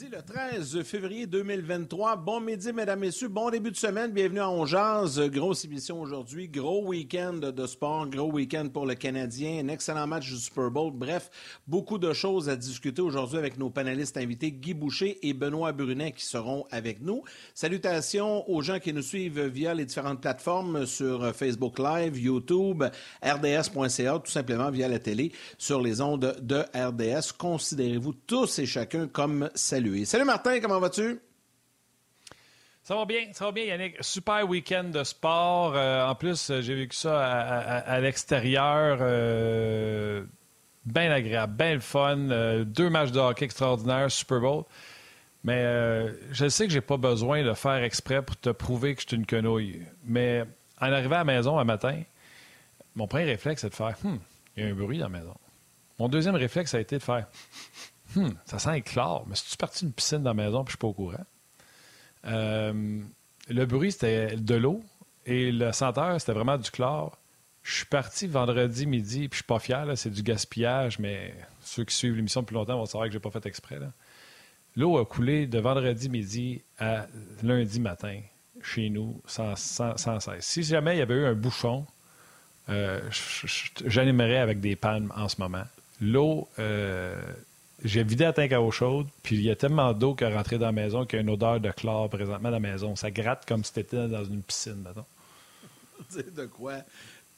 Le 13 février 2023. Bon midi, mesdames, messieurs. Bon début de semaine. Bienvenue à Ongeaz. Grosse émission aujourd'hui. Gros week-end de sport. Gros week-end pour le Canadien. Un excellent match du Super Bowl. Bref, beaucoup de choses à discuter aujourd'hui avec nos panélistes invités Guy Boucher et Benoît Brunet qui seront avec nous. Salutations aux gens qui nous suivent via les différentes plateformes sur Facebook Live, YouTube, RDS.ca, tout simplement via la télé sur les ondes de RDS. Considérez-vous tous et chacun comme Salut Martin, comment vas-tu? Ça va bien, ça va bien, Yannick. Super week-end de sport. Euh, en plus, euh, j'ai vécu ça à, l'extérieur. Euh, bien agréable, bien le fun. deux matchs de hockey extraordinaires, Super Bowl. Mais je sais que j'ai pas besoin de faire exprès pour te prouver que je suis une quenouille. Mais en arrivant à la maison un matin, mon premier réflexe, c'est de faire Hum, il y a un bruit dans la maison. Mon deuxième réflexe a été de faire Hum, ça sent éclair. Mais si tu parti d'une piscine dans la maison puis je suis pas au courant? Euh, le bruit, c'était de l'eau et le senteur, c'était vraiment du chlore. Je suis parti vendredi midi, puis je suis pas fier, c'est du gaspillage, mais ceux qui suivent l'émission depuis longtemps vont savoir que j'ai pas fait exprès. L'eau a coulé de vendredi midi à lundi matin chez nous sans, cesse. Si jamais il y avait eu un bouchon, euh, j'animerais avec des palmes en ce moment. L'eau, euh, j'ai vidé la tank à eau chaude, puis il y a tellement d'eau qui est rentrée dans la maison qu'il y a une odeur de chlore présentement dans la maison. Ça gratte comme si c'était dans une piscine, maintenant. Tu sais de quoi?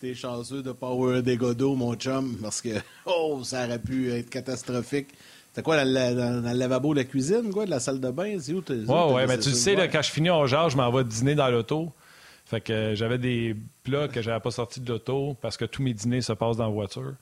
T'es chanceux de pas avoir dégât d'eau, mon chum, parce que, oh, ça aurait pu être catastrophique. C'est quoi, dans, le lavabo de la cuisine, quoi, de la salle de bain? C'est où? Ouais, ouais, mais tu sais, quand je finis au genre, je m'en vais dîner dans l'auto. Fait que j'avais des plats que j'avais pas sortis de l'auto parce que tous mes dîners se passent dans la voiture.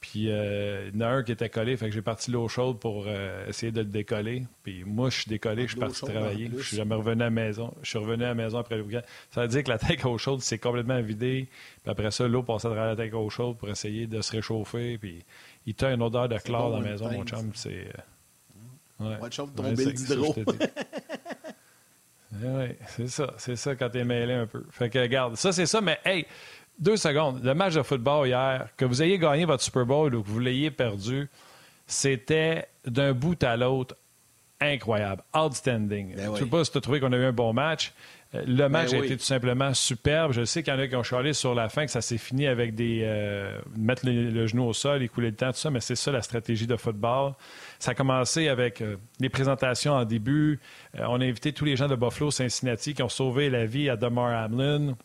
Puis euh, il y en a un qui était collé, fait que j'ai parti l'eau chaude pour euh, essayer de le décoller. Puis moi, je suis décollé, je suis parti travailler. Je suis jamais revenu à la maison. Je suis revenu à la maison après le week-end. Ça veut dire que la tank à eau chaude s'est complètement vidée. Puis après ça, l'eau passait à travers la tank à eau chaude pour essayer de se réchauffer. Puis il t'a une odeur de chlore dans la maison, mon chum. C'est. Euh, ouais. Va tomber l'hydro. oui, c'est ça. C'est ça quand t'es mêlé un peu. Fait que, regarde, ça, c'est ça, mais hey, deux secondes. Le match de football hier, que vous ayez gagné votre Super Bowl ou que vous l'ayez perdu, c'était d'un bout à l'autre incroyable, outstanding. Ben je ne sais pas si tu as trouvé qu'on a eu un bon match. Euh, le ben match a été tout simplement superbe. Je sais qu'il y en a qui ont chialé sur la fin, que ça s'est fini avec des euh, mettre le, genou au sol, écouler le temps, tout ça, mais c'est ça la stratégie de football. Ça a commencé avec euh, les présentations en début. on a invité tous les gens de Buffalo, Cincinnati, qui ont sauvé la vie à Damar Hamlin.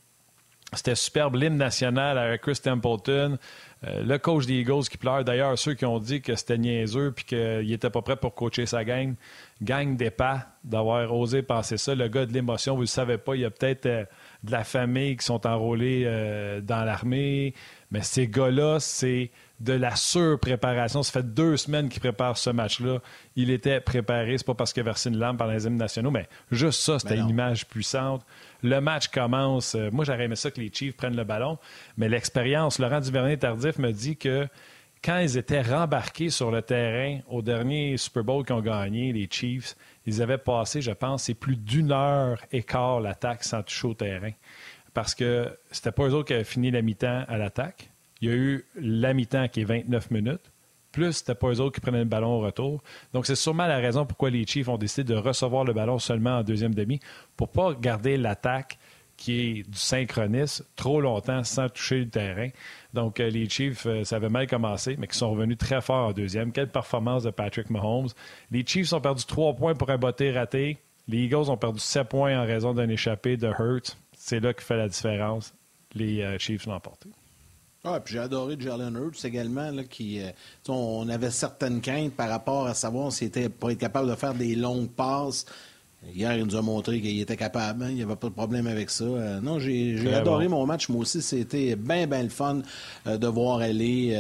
C'était superbe, l'hymne national à Chris Templeton. Euh, le coach des Eagles qui pleure. D'ailleurs, ceux qui ont dit que c'était niaiseux puis qu'il n'était pas prêt pour coacher sa gang, gang des pas d'avoir osé penser ça. Le gars de l'émotion, vous ne le savez pas, il y a peut-être euh, de la famille qui sont enrôlés euh, dans l'armée. Mais ces gars-là, c'est de la surpréparation. Ça fait deux semaines qu'il prépare ce match-là. Il était préparé. C'est pas parce qu'il a versé une lampe par les hymnes nationaux, mais juste ça, c'était une image puissante. Le match commence. Euh, moi, j'aurais aimé ça que les Chiefs prennent le ballon, mais l'expérience, Laurent Duvernay-Tardif me dit que quand ils étaient rembarqués sur le terrain au dernier Super Bowl qu'ils ont gagné, les Chiefs, ils avaient passé, je pense, c'est plus d'une heure et quart l'attaque sans toucher au terrain. Parce que c'était pas eux autres qui avaient fini la mi-temps à l'attaque. Il y a eu la mi-temps qui est 29 minutes plus c'était pas eux autres qui prenaient le ballon au retour. Donc, c'est sûrement la raison pourquoi les Chiefs ont décidé de recevoir le ballon seulement en deuxième demi, pour pas garder l'attaque qui est du synchronisme trop longtemps sans toucher le terrain. Donc, euh, les Chiefs, euh, ça avait mal commencé, mais qui sont revenus très fort en deuxième. Quelle performance de Patrick Mahomes. Les Chiefs ont perdu trois points pour un botté raté. Les Eagles ont perdu sept points en raison d'un échappé de Hurt. C'est là qui fait la différence. Les euh, Chiefs l'ont emporté. Ah, puis j'ai adoré Jalen Hurts également, là, qui, euh, on avait certaines craintes par rapport à savoir s'il était pour être capable de faire des longues passes. Hier, il nous a montré qu'il était capable. Hein, il n'y avait pas de problème avec ça. Euh, non, j'ai adoré mon match. Moi aussi, c'était bien, bien le fun euh, de voir aller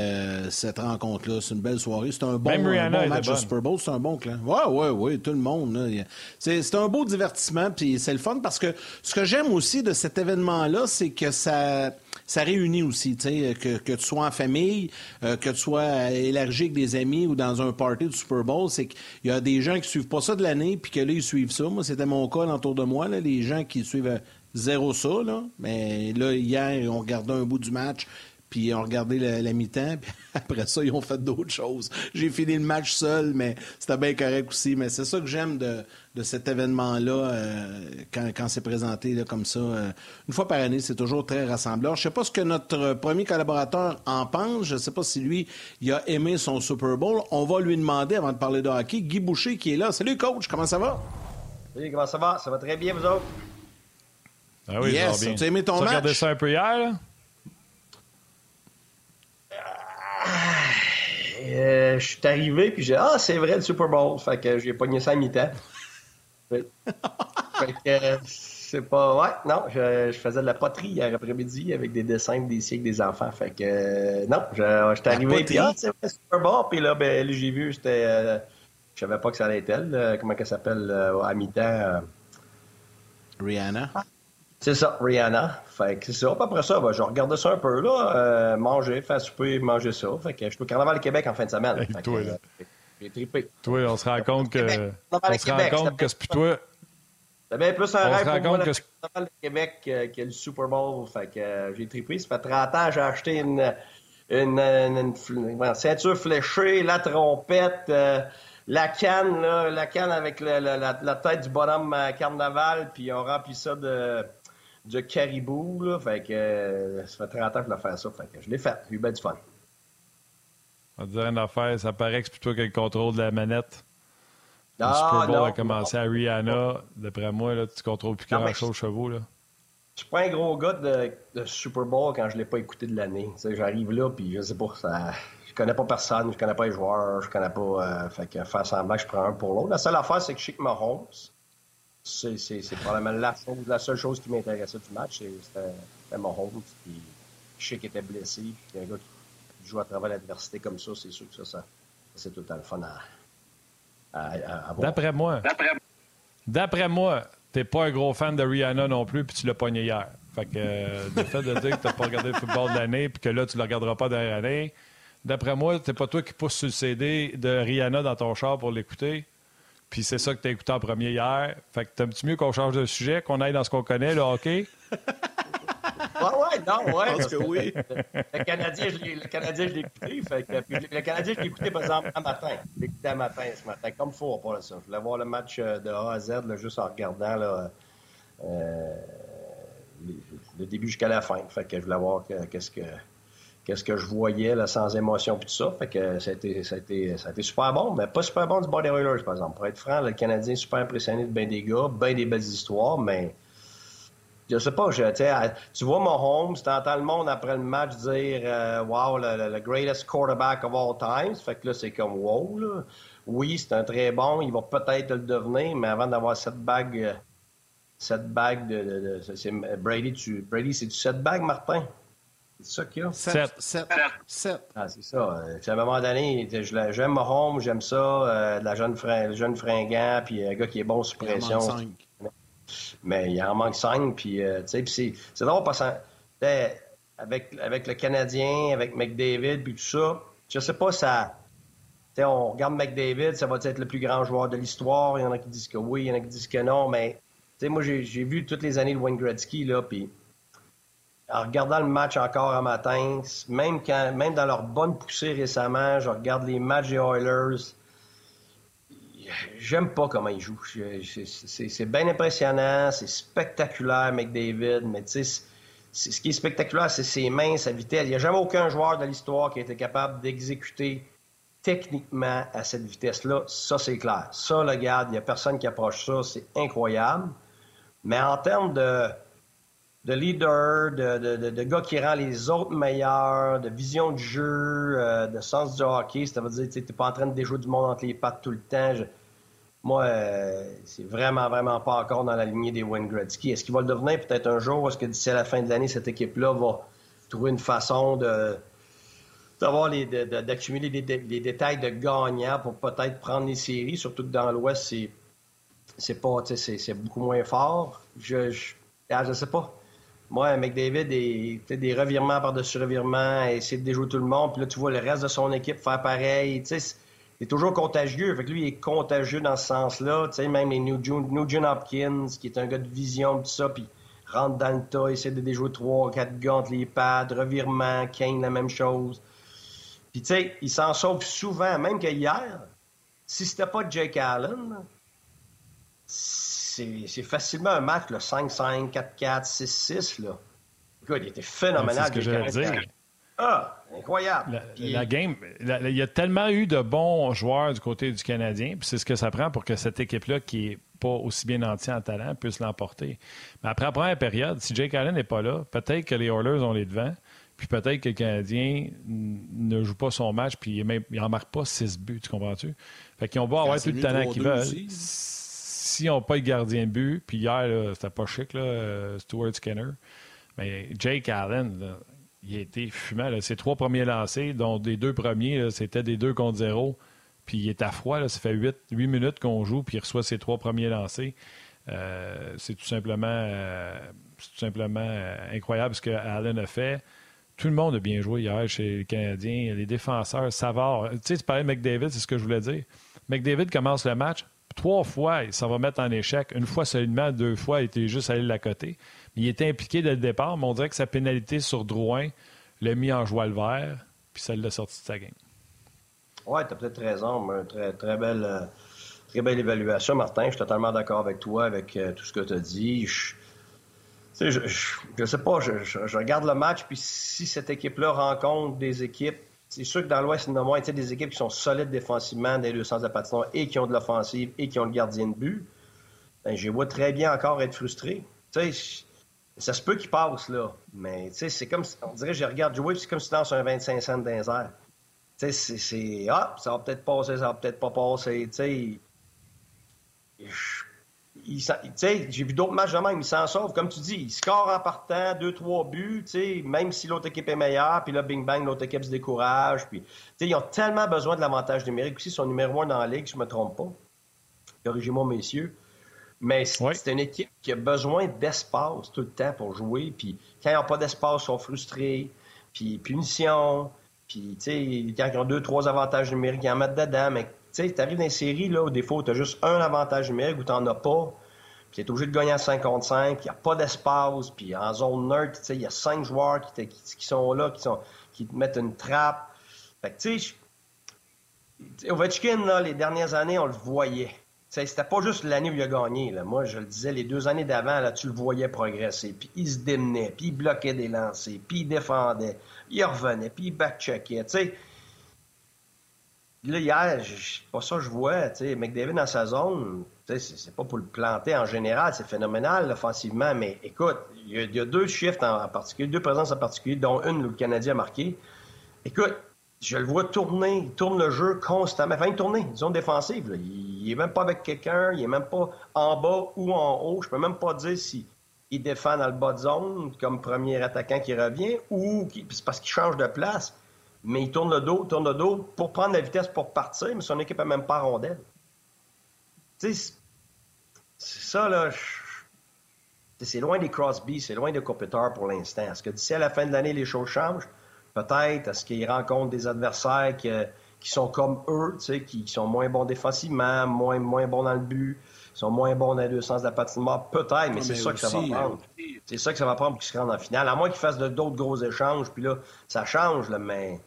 cette rencontre-là. C'est une belle soirée. C'est un bon, match de Super Bowl. C'est un bon clan. Oui, oui, oui, tout le monde. C'est un beau divertissement. Puis c'est le fun parce que ce que j'aime aussi de cet événement-là, c'est que ça ça réunit aussi, tu sais, que, que, tu sois en famille, euh, que tu sois élargi avec des amis ou dans un party du Super Bowl, c'est qu'il y a des gens qui suivent pas ça de l'année, puis que là, ils suivent ça. Moi, c'était mon cas autour de moi, là, les gens qui suivent zéro ça, là. Mais là, hier, on regardait un bout du match, puis ils ont regardé la, mi-temps, puis après ça, ils ont fait d'autres choses. J'ai fini le match seul, mais c'était bien correct aussi. Mais c'est ça que j'aime de, cet événement-là, euh, quand, c'est présenté là, comme ça. Euh, une fois par année, c'est toujours très rassembleur. Je sais pas ce que notre premier collaborateur en pense. Je sais pas si lui, il a aimé son Super Bowl. On va lui demander, avant de parler de hockey, Guy Boucher qui est là. Salut, coach, comment ça va? Oui, comment ça va? Ça va très bien, vous autres? Ah oui, yes, ça va bien. Tu as aimé ton tu match? regardé ça un peu hier, là? Euh, je suis arrivé, puis j'ai Ah, c'est vrai le Super Bowl. Fait que j'ai pogné ça à mi-temps. fait que euh, c'est pas. Ouais, non, je, faisais de la poterie hier après-midi avec des dessins des siècles des enfants. Fait que euh, non, je, suis arrivé, puis ah, c'est vrai, Super Bowl. Puis là, ben, j'ai vu, c'était. je savais pas que ça allait être elle. comment elle s'appelle à mi-temps? Rihanna. C'est ça, Rihanna. Fait que c'est ça. après ça, ben, je regardais ça un peu, là. Euh, manger, faire souper, manger ça. Fait que je suis au Carnaval Québec en fin de semaine. Hey, toi, là. Euh, j'ai trippé. Toi, on se rend compte que. On se rend compte que c'est plus toi. C'est bien plus un on rêve pour moi, que le Carnaval de Québec euh, que le Super Bowl. Fait que euh, j'ai trippé. Ça fait 30 ans, j'ai acheté une, une, une, une, ceinture fléchée, la trompette la canne, là, la canne avec la, la, la, tête du bonhomme carnaval, puis on remplit ça de, de caribou. Là, fait que euh, ça fait 30 ans que je l'ai fait ça. Fait que je l'ai fait. J'ai eu bien du fun. On dire une affaire, ça paraît que c'est plutôt que le contrôle de la manette. Ah, le Super Bowl non, a commencé à Rihanna. D'après moi, là, tu contrôles plus grand-chose aux chevaux. Là. Je suis pas un gros gars de, de Super Bowl quand je l'ai pas écouté de l'année. J'arrive là, puis je sais pas, ça, je connais pas personne, je connais pas les joueurs, je connais pas. Euh, fait que faire semblant que je prends un pour l'autre. La seule affaire, c'est que je sais que Mahomes, c'est probablement la, chose, la seule chose qui m'intéressait du match, c'était Mahomes. Puis je sais qu'il était blessé. Puis un gars qui joue à travers l'adversité comme ça, c'est sûr que ça, c'est tout le temps le fun à, à, D'après moi, d'après moi, t'es pas un gros fan de Rihanna non plus, puis tu l'as pogné hier. Fait que euh, le fait de dire que t'as pas regardé le football de l'année, puis que là, tu le regarderas pas derrière l'année, d'après moi, c'est pas toi qui pousse sur le CD de Rihanna dans ton char pour l'écouter. Puis c'est ça que tu as écouté en premier hier. Fait que t'aimes-tu mieux qu'on change de sujet, qu'on aille dans ce qu'on connaît, le hockey? Ouais, ouais, non, ouais. Parce que oui. Le Canadien, je l'ai, le Canadien, je l'ai écouté. Fait que, puis le Canadien, je l'ai écouté, par exemple, un matin. Je l'ai écouté un matin, ce matin, comme il faut pour ça. Je voulais voir le match euh, de A à Z, là, juste en regardant là, euh, le début jusqu'à la fin. Fait que je voulais voir qu'est-ce que qu'est-ce que je voyais là, sans émotion puis tout ça. Fait que ça a, été, super bon, mais pas super bon du bord des Oilers, par exemple. Pour être franc, le Canadien est super impressionné de bien des gars, bien des belles histoires, mais je sais pas, je, tu vois Mahomes, tu entends le monde après le match dire euh, Wow, le, greatest quarterback of all time. Fait que là, c'est comme wow. Là. Oui, c'est un très bon, il va peut-être le devenir, mais avant d'avoir cette bague, euh, cette bague de, de, de Brady, tu, Brady, c'est du cette bague, Martin? C'est ça qu'il y a? 7. 7. 7. Ah, c'est ça. Euh, à un moment donné, j'aime Mahomes, j'aime ça, euh, la jeune, le jeune fringant, puis un gars qui est bon sous pression. Il en manque 5. Mais il en manque 5, puis euh, tu sais, c'est drôle parce que avec, avec le Canadien, avec McDavid, puis tout ça, je sais pas, ça. sais, on regarde McDavid, ça va être le plus grand joueur de l'histoire. Il y en a qui disent que oui, il y en a qui disent que non, mais moi, j'ai vu toutes les années de Wayne Gretzky, là, puis en regardant le match encore un matin, même, quand, même dans leur bonne poussée récemment, je regarde les matchs des Oilers. J'aime pas comment ils jouent. C'est bien impressionnant, c'est spectaculaire, McDavid, mais tu sais, ce qui est spectaculaire, c'est ses mains, sa vitesse. Il n'y a jamais aucun joueur de l'histoire qui a été capable d'exécuter techniquement à cette vitesse-là. Ça, c'est clair. Ça, le garde, il n'y a personne qui approche ça. C'est incroyable. Mais en termes de, de leader, de, de, de, gars qui rend les autres meilleurs, de vision du jeu, euh, de sens du hockey. Ça veut dire que tu n'es pas en train de déjouer du monde entre les pattes tout le temps. moi, euh, c'est vraiment, vraiment pas encore dans la lignée des Wayne Gretzky. Est-ce qu'il va le devenir peut-être un jour? Est-ce que d'ici à la fin de l'année, cette équipe-là va trouver une façon de d'avoir les, d'accumuler les, détails de gagnants pour peut-être prendre les séries, surtout que dans l'Ouest, c'est c'est pas, c'est beaucoup moins fort. Je, je, ah, je sais pas. Moi, McDavid, des, des revirements par-dessus revirements, essayer de déjouer tout le monde. Puis là, tu vois le reste de son équipe faire pareil. Tu sais, c'est toujours contagieux. Fait que lui, il est contagieux dans ce sens-là. Tu sais, même les Nugent, Hopkins, qui est un gars de vision, tout ça, puis rentre dans le tas, essaie de déjouer 3, 4 gants les pads, revirement, Kane, la même chose. Puis, tu sais, il s'en sauve souvent, même que hier, si c'était pas Jake Allen, c'est facilement un match, 5-5, 4-4, 6-6, là. Écoute, il était phénoménal. C'est ce que j'allais dire. Ah, incroyable. La, game, il y a tellement eu de bons joueurs du côté du Canadien, puis c'est ce que ça prend pour que cette équipe-là, qui est pas aussi bien entière en talent, puisse l'emporter. Mais après la première période, si Jake Allen n'est pas là, peut-être que les Oilers ont les devants, puis peut-être que le Canadien ne joue pas son match, puis il n'en marque pas six buts, tu comprends-tu? Fait qu'ils ont beau avoir tout le talent qu'ils veulent. S'ils n'ont pas gardien de but, puis hier, c'était pas chic, là, euh, Stuart Skinner, mais Jake Allen, il a été fumant. Ses trois premiers lancés, dont des deux premiers, c'était des deux contre zéro. Puis il est à froid. Ça fait huit, minutes qu'on joue, puis il reçoit ses trois premiers lancés. Euh, c'est tout simplement, euh, incroyable ce que Allen a fait. Tout le monde a bien joué hier chez les Canadiens. Les défenseurs, Savard. Tu sais, parlais de McDavid, c'est ce que je voulais dire. McDavid commence le match. Trois fois, ça va mettre en échec. Une fois seulement, deux fois, il était juste allé de la côté. Il était impliqué dès le départ, mais on dirait que sa pénalité sur Drouin l'a mis en joie le vert, puis ça l'a sorti de sa game. Oui, tu as peut-être raison, mais très, très belle, euh, très belle évaluation, Martin. Je suis totalement d'accord avec toi, avec euh, tout ce que tu as dit. Je, je, je, sais pas, je, regarde le match, puis si cette équipe-là rencontre des équipes, c'est sûr que dans l'Ouest, il y a des équipes qui sont solides défensivement dans les deux sens de patinoire et qui ont de l'offensive et qui ont le gardien de but. Ben, je vois très bien encore être frustré. Tu ça se peut qu'il passe, là. Mais, tu c'est comme, on dirait, je regarde jouer, c'est comme si dans un 25 cents dans les. Tu c'est, ah, ça va peut-être passer, ça va peut-être pas passer, tu sais. J'ai vu d'autres matchs de même, ils s'en sauvent. Comme tu dis, ils scorent en partant, deux, trois buts, même si l'autre équipe est meilleure, puis là, bing bang, l'autre équipe se décourage. Puis, ils ont tellement besoin de l'avantage numérique aussi, ils sont numéro un dans la ligue, si je me trompe pas. Corrigez-moi, messieurs. Mais c'est une équipe qui a besoin d'espace tout le temps pour jouer. Puis quand ils n'ont pas d'espace, ils sont frustrés. Puis punition. Puis, tu sais, quand ils ont deux, trois avantages numériques, ils en mettent dedans. Mais, sais, tu arrives dans une série, là, où des fois, tu as juste un avantage numérique où tu n'en as pas. Puis tu es obligé de gagner en 55, puis il n'y a pas d'espace. Puis en zone neutre, il y a cinq joueurs qui, qui, sont là, qui, sont, qui te mettent une trappe. Fait que, tu sais, Ovechkin, là, les dernières années, on le voyait. C'était pas juste l'année où il a gagné. Là. Moi, je le disais, les deux années d'avant, là, tu le voyais progresser. Puis il se démenait, puis il bloquait des lancers, puis il défendait, il revenait, puis il backcheckait. Là, hier, c'est pas ça que je vois. sais. McDavid dans sa zone, c'est pas pour le planter en général, c'est phénoménal offensivement, mais écoute, il y, a, deux shifts en, particulier, deux présences en particulier, dont une où le Canadien a marqué. Écoute, je le vois tourner, il tourne le jeu constamment. Enfin, il tourne, zone défensive. Il n'est même pas avec quelqu'un, il n'est même pas en bas ou en haut. Je peux même pas dire si il défend dans le bas de zone comme premier attaquant qui revient ou c'est parce qu'il change de place. Mais il tourne le dos, tourne le dos pour prendre la vitesse pour partir, mais son équipe n'a même pas rondelle. Tu sais, c'est ça, là. C'est loin des Crosby, c'est loin des Kopitar pour l'instant. Est-ce que d'ici à la fin de l'année, les choses changent? peut-être? Est-ce qu'ils rencontrent des adversaires qui, sont comme eux, qui, sont moins bons défensivement, moins, moins bons dans le but, sont moins bons dans les deux sens de la patinoire? Peut-être, mais c'est ça que ça va prendre. C'est ça que ça va prendre pour qu'ils se rendent en finale. À moins qu'ils fassent d'autres gros échanges, puis là, ça change, là, mais...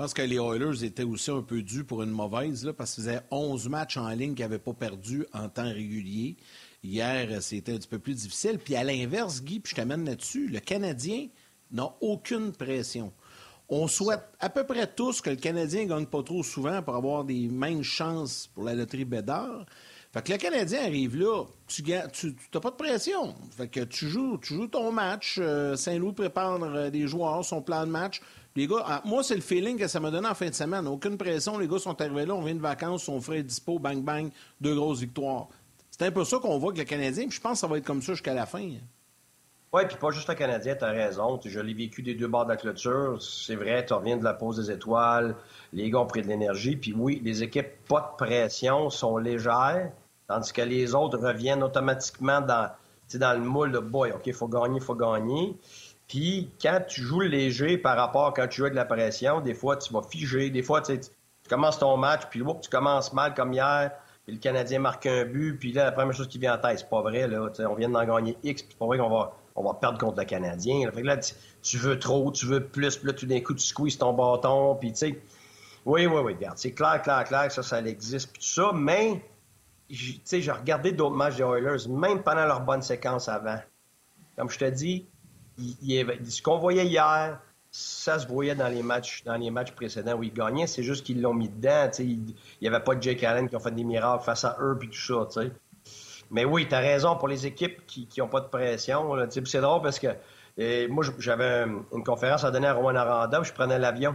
Je pense que les Oilers étaient aussi un peu dus pour une mauvaise, parce qu'ils faisaient 11 matchs en ligne qu'ils n'avaient pas perdu en temps régulier. Hier, c'était un petit peu plus difficile. Puis à l'inverse, Guy, puis je t'amène là-dessus, le Canadien n'a aucune pression. On souhaite à peu près tous que le Canadien ne gagne pas trop souvent pour avoir des mêmes chances pour la loterie Bédard. Fait que le Canadien arrive là, tu n'as pas de pression. Fait que tu joues, tu joues ton match. Euh, Saint-Louis prépare euh, des joueurs, son plan de match. Les gars, ah, moi, c'est le feeling que ça m'a donné en fin de semaine. Aucune pression. Les gars sont arrivés là, on vient de vacances, son frère est dispo, bang, bang, deux grosses victoires. C'est un peu ça qu'on voit avec le Canadien, puis je pense que ça va être comme ça jusqu'à la fin. Oui, puis pas juste le Canadien, tu as raison. Je l'ai vécu des deux bords de la clôture. C'est vrai, tu reviens de la pause des étoiles, les gars ont pris de l'énergie. Puis oui, les équipes pas de pression sont légères, tandis que les autres reviennent automatiquement dans, dans le moule de boy, OK, faut gagner, faut gagner. Puis quand tu joues léger par rapport à quand tu joues avec de la pression, des fois tu vas figer, des fois tu, commences ton match, puis tu commences mal comme hier, le Canadien marque un but, puis là, la première chose qui vient en tête, c'est pas vrai, là. On vient d'en gagner X, puis c'est pas vrai qu'on va, on va perdre contre le Canadien. Fait tu, veux trop, tu veux plus, puis là, tout d'un coup, tu squeezes ton bâton, puis tu sais. Oui, oui, oui, regarde. C'est clair, clair, clair, ça, ça existe, tout ça, mais, tu sais, j'ai regardé d'autres matchs des Oilers, même pendant leur bonne séquence avant. Comme je te dis, ce qu'on voyait hier, ça se voyait dans les matchs dans les matchs précédents où ils gagnaient. C'est juste qu'ils l'ont mis dedans. Il n'y avait pas de Jake Allen qui ont fait des miracles face à eux puis tout ça. Mais oui, tu as raison pour les équipes qui n'ont pas de pression. C'est drôle parce que euh, moi, j'avais une conférence à donner à Rouen Aranda je prenais l'avion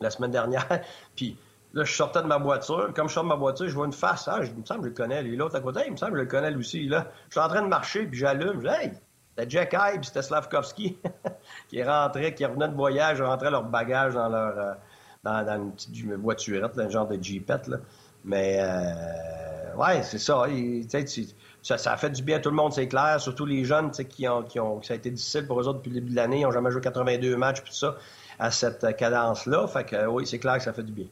la semaine dernière. puis là, je sortais de ma voiture. Comme je sors de ma voiture, je vois une face. Ah, je, il me semble que je le connais. Lui, l'autre à côté, il me semble que je le connais lui aussi. Là. Je suis en train de marcher, puis j'allume. Je dis, hey, c'était Jack Hyde, c'était Slavkovski qui rentraient, qui revenaient de voyage, rentraient leur bagage dans leur euh, dans, dans, une petite voiturette, un genre de jeepette. Là. Mais euh, ouais, c'est ça. ça. A fait du bien à tout le monde, c'est clair. Surtout les jeunes qui ont, qui ont. Ça a été difficile pour eux autres depuis le début de l'année. Ils n'ont jamais joué 82 matchs puis tout ça à cette cadence-là. Fait que oui, c'est clair que ça fait du bien.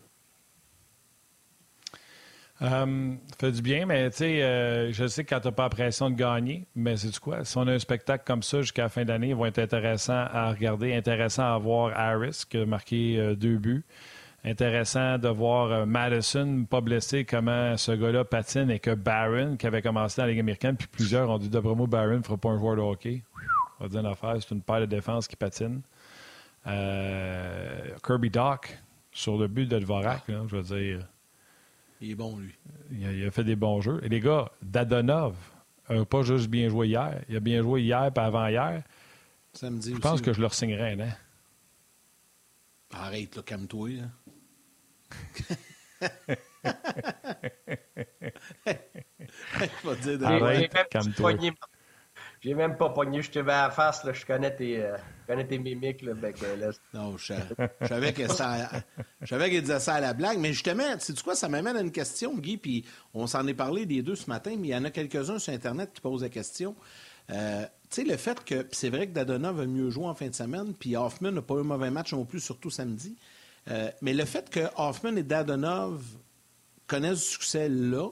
Euh, fait du bien, mais tu sais, euh, je sais que quand tu n'as pas la pression de gagner, mais c'est du quoi? Si on a un spectacle comme ça jusqu'à la fin d'année, ils vont être intéressants à regarder, intéressant à voir Harris qui a marqué euh, deux buts. Intéressant de voir Madison, pas blessé, comment ce gars-là patine et que Barron, qui avait commencé dans la Ligue américaine, puis plusieurs ont dit d'après moi, Barron ne fera pas un joueur de hockey. On va dire une affaire, c'est une paire de défense qui patine. Kirby Dock, sur le but de Dvorak, je veux dire. Il est bon, lui. Il a, fait des bons jeux. Et les gars, Dadonov n'a pas juste bien joué hier. Il a bien joué hier et avant-hier. Samedi Je pense que je leur signerais hein? Arrête, là, calme-toi. Arrête, calme-toi. J'ai même pas pogné, je te vais à la face, là, je connais tes, euh, connais tes mimiques. Là, Non, je, savais que ça, je savais qu'il disait ça à la blague, mais justement, tu sais quoi, ça m'amène à une question, Guy, puis on s'en est parlé des deux ce matin, mais il y en a quelques-uns sur Internet qui posent la question. Euh, tu sais, le fait que, c'est vrai que Dadonov a mieux joué en fin de semaine, puis Hoffman n'a pas eu un mauvais match non plus, surtout samedi, euh, mais le fait que Hoffman et Dadonov connaissent du succès là,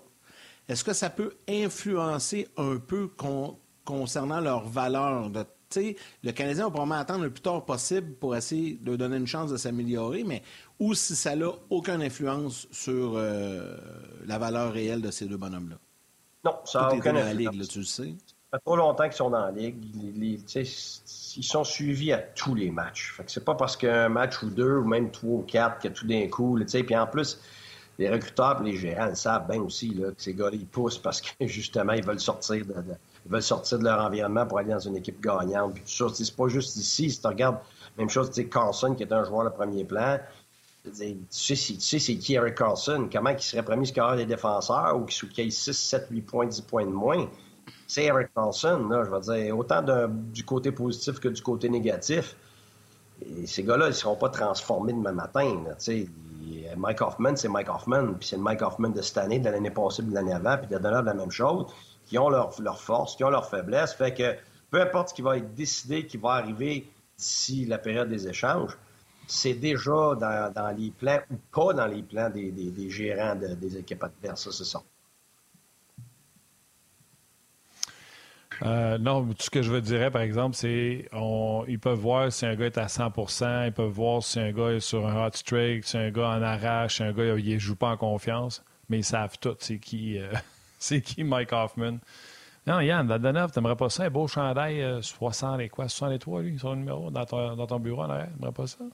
est-ce que ça peut influencer un peu concernant leur valeur de le Canadien va probablement attendre le plus tard possible pour essayer de donner une chance de s'améliorer, mais ou si ça n'a aucune influence sur euh, la valeur réelle de ces deux bonhommes-là? Non, ça n'a aucune influence. la Ligue, tu le sais. Ça fait trop longtemps qu'ils sont dans la Ligue. Ils sont suivis à tous les matchs. Fait que c'est pas parce qu'un match ou deux, ou même trois ou quatre, que tout d'un coup, puis en plus, les recruteurs les gérants savent bien aussi là, que ces gars-là, ils poussent parce que justement, ils veulent sortir de ils veulent sortir de leur environnement pour aller dans une équipe gagnante. Puis tout c'est pas juste ici. Si tu regardes, même chose, tu sais, Carlson, qui est un joueur de premier plan, tu sais, c'est qui Eric Carlson? Comment il serait premier scoreur des défenseurs ou qui ait 6, 7, 8 points, 10 points de moins? C'est Eric Carlson, je veux dire, autant du côté positif que du côté négatif. Ces gars-là, ils ne seront pas transformés demain matin. Mike Hoffman, c'est Mike Hoffman, puis c'est le Mike Hoffman de cette année, de l'année passée, de l'année avant, puis de la même chose qui ont leur, force, qui ont leur faiblesse. Fait que peu importe ce qui va être décidé, qui va arriver d'ici la période des échanges, c'est déjà dans, les plans ou pas dans les plans des, gérants des équipes adverses, c'est ça. Euh, non, tout ce que je veux dire, par exemple, c'est ils peuvent voir si un gars est à 100% ils peuvent voir si un gars est sur un hot streak, si un gars en arrache, si un gars il joue pas en confiance, mais ils savent tout c'est qui. Euh, c'est qui Mike Hoffman? Non, Yann, Dadonov, t'aimerais pas ça? Un beau chandail 60 euh, et quoi? 63, lui, le numéro, dans ton, dans ton bureau en arrière? T'aimerais pas ça?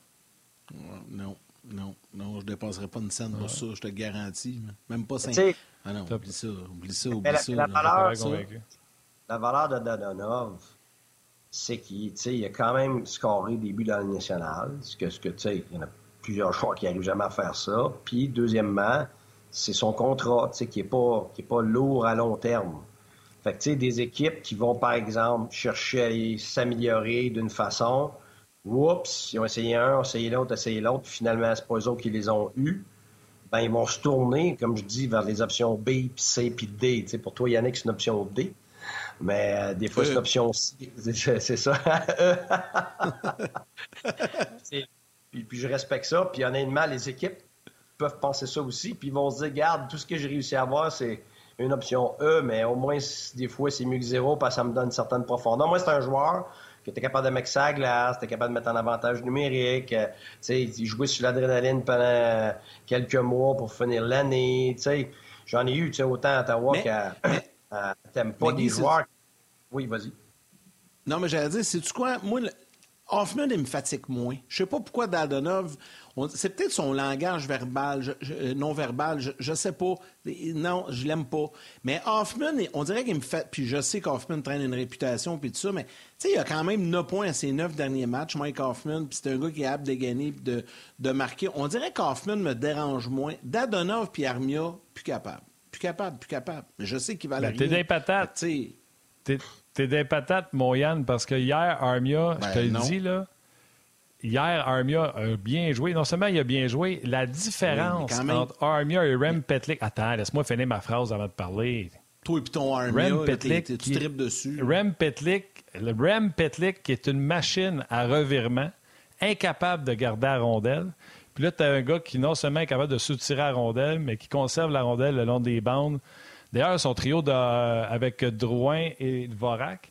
Non, non, non, je dépenserai pas une scène pour ça, je te garantis. Même pas 5. Ah non, oublie ça, oublie ça, oublie ça. La, valeur, la valeur de Dadonov, c'est qu'il a quand même scoré des buts dans le national. Ce que, tu sais, il y en a plusieurs choix qui n'arrivent jamais à faire ça. Puis, deuxièmement, c'est son contrat, qui n'est pas, pas lourd à long terme. Fait que, tu sais, des équipes qui vont, par exemple, chercher à s'améliorer d'une façon, oups, ils ont essayé un, ont essayé l'autre, essayé l'autre, finalement, c'est pas eux autres qui les ont eus, ben, ils vont se tourner, comme je dis, vers les options B, puis C, puis D. Tu pour toi, Yannick, c'est une option D. Mais euh, des fois, c'est une option C. C'est ça. puis, puis je respecte ça. Puis honnêtement, les équipes peuvent penser ça aussi, puis ils vont se dire, regarde, tout ce que j'ai réussi à avoir, c'est une option E, mais au moins, des fois, c'est mieux que zéro parce que ça me donne une certaine profondeur. Moi, c'est un joueur qui était capable de mettre sa glace, était capable de mettre en avantage numérique, euh, il jouait sur l'adrénaline pendant quelques mois pour finir l'année, J'en ai eu, tu sais, autant à Ottawa qu'à T'aimes pas des joueurs. Oui, vas-y. Non, mais j'allais dire, c'est-tu quoi? Moi, Hoffman, il me fatigue moins. Je sais pas pourquoi Dadonov, c'est peut-être son langage verbal, euh, non verbal, je, ne sais pas. Non, je l'aime pas. Mais Hoffman, on dirait qu'il me fait. Puis je sais qu'Hoffman traîne une réputation, puis tout ça, mais tu sais, il a quand même 9 points à ses 9 derniers matchs, Mike Hoffman, puis c'est un gars qui est apte de gagner de, de marquer. On dirait qu'Hoffman me dérange moins. Dadonov puis Armia, plus capable. Plus capable, plus capable. Mais je sais qu'il va aller. T'es des patates. T'es T'es des patates, mon Yann, parce que hier, Armia, je te ben, le dis, là, hier, Armia a bien joué. Non seulement il a bien joué, la différence entre Armia et Rem Petlik. Attends, laisse-moi finir ma phrase avant de parler. Toi et ton Armia, Rem Petlik, tu tripes dessus. Rem Petlik, le Rem Petlik qui est une machine à revirement, incapable de garder la rondelle. Puis là, tu as un gars qui non seulement est capable de soutirer la rondelle, mais qui conserve la rondelle le long des bandes. D'ailleurs, son trio avec Drouin et Dvorak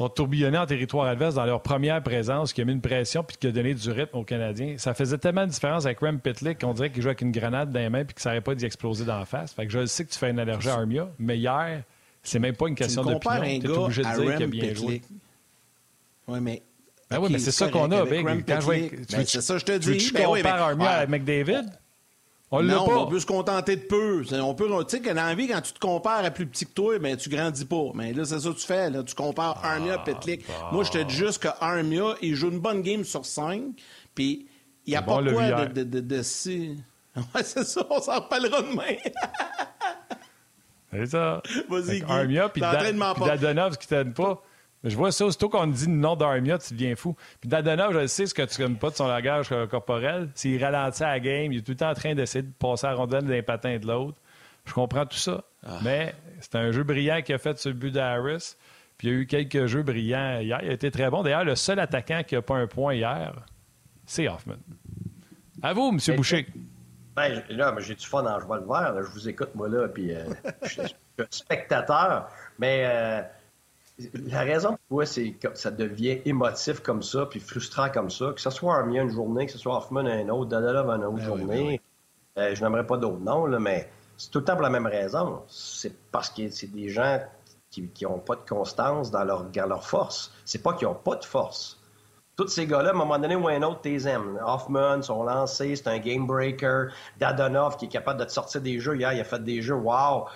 ont tourbillonné en territoire adverse dans leur première présence, qui a mis une pression puis qui a donné du rythme aux Canadiens. Ça faisait tellement de différence avec Rem Pitlick qu'on dirait qu'il jouait avec une grenade dans les mains puis qu'il ne pas d'y exploser dans la face. Fait que je sais que tu fais une allergie à Armia, mais hier, c'est même pas une question d'opinion. Tu es obligé de dire qu'il a bien joué. Oui, mais ben oui, mais c'est ça qu'on a, Big. Quand je ben, c'est ça, je te dis. Tu ben compares Armia avec McDavid? On non, pas. on peut se contenter de peu. On peut, tu sais, que dans la vie, quand tu te compares à plus petit que toi, ben, tu grandis pas. Mais là, c'est ça que tu fais. Là. Tu compares ah, Armia et Petlik. Moi, je te dis juste que Armia, il joue une bonne game sur 5. Puis, il n'y a pas quoi de, de, de, si... Ouais, c'est ça. On s'en reparlera demain. c'est ça. Vas-y, Armia, puis Dadonov qui t'aide pas. Je vois ça, aussitôt qu'on dit le nom d'Armia, tu deviens fou. Puis Dadonov, je sais ce que tu n'aimes pas de son langage corporel. S'il ralentit à la game, il est tout le temps en train d'essayer de passer la rondelle d'un patin de l'autre. Je comprends tout ça. Ah. Mais c'est un jeu brillant qu'il a fait sur le but d'Harris. Puis il y a eu quelques jeux brillants hier. Il a été très bon. D'ailleurs, le seul attaquant qui n'a pas un point hier, c'est Hoffman. À vous, M. Boucher. Ben, là, j'ai du fun en jouant le vert. Je vous écoute, moi, là, puis euh, je suis spectateur. Mais euh, la raison pourquoi c'est que ça devient émotif comme ça, puis frustrant comme ça, que ce soit Armia une journée, que ce soit Hoffman une autre, Dadalov une autre ben journée, ben euh, je n'aimerais pas d'autres noms, là, mais c'est tout le temps pour la même raison. C'est parce que c'est des gens qui n'ont pas de constance dans leur, dans leur force. C'est pas qu'ils n'ont pas de force. Tous ces gars-là, à un moment donné ou un autre, t'es aimes. Hoffman, son lancé, c'est un game breaker. Dadonov, qui est capable de te sortir des jeux. Hier, il a fait des jeux, wow.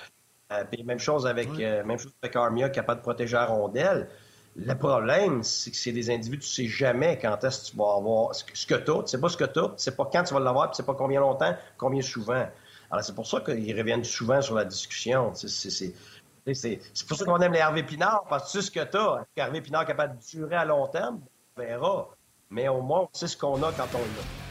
Euh, même chose avec euh, même chose avec Armia, capable de protéger la rondelle. Le problème, c'est que c'est des individus, tu sais jamais quand est-ce que tu vas avoir ce que tu as, tu sais pas ce que tu as, tu sais pas quand tu vas l'avoir, tu sais pas combien longtemps, combien souvent. Alors c'est pour ça qu'ils reviennent souvent sur la discussion. C'est pour ça qu'on aime les Hervé Pinard, parce que tu sais ce que tu as. Hervé Pinard est capable de durer à long terme, on verra. Mais au moins, on sait ce qu'on a quand on l'a.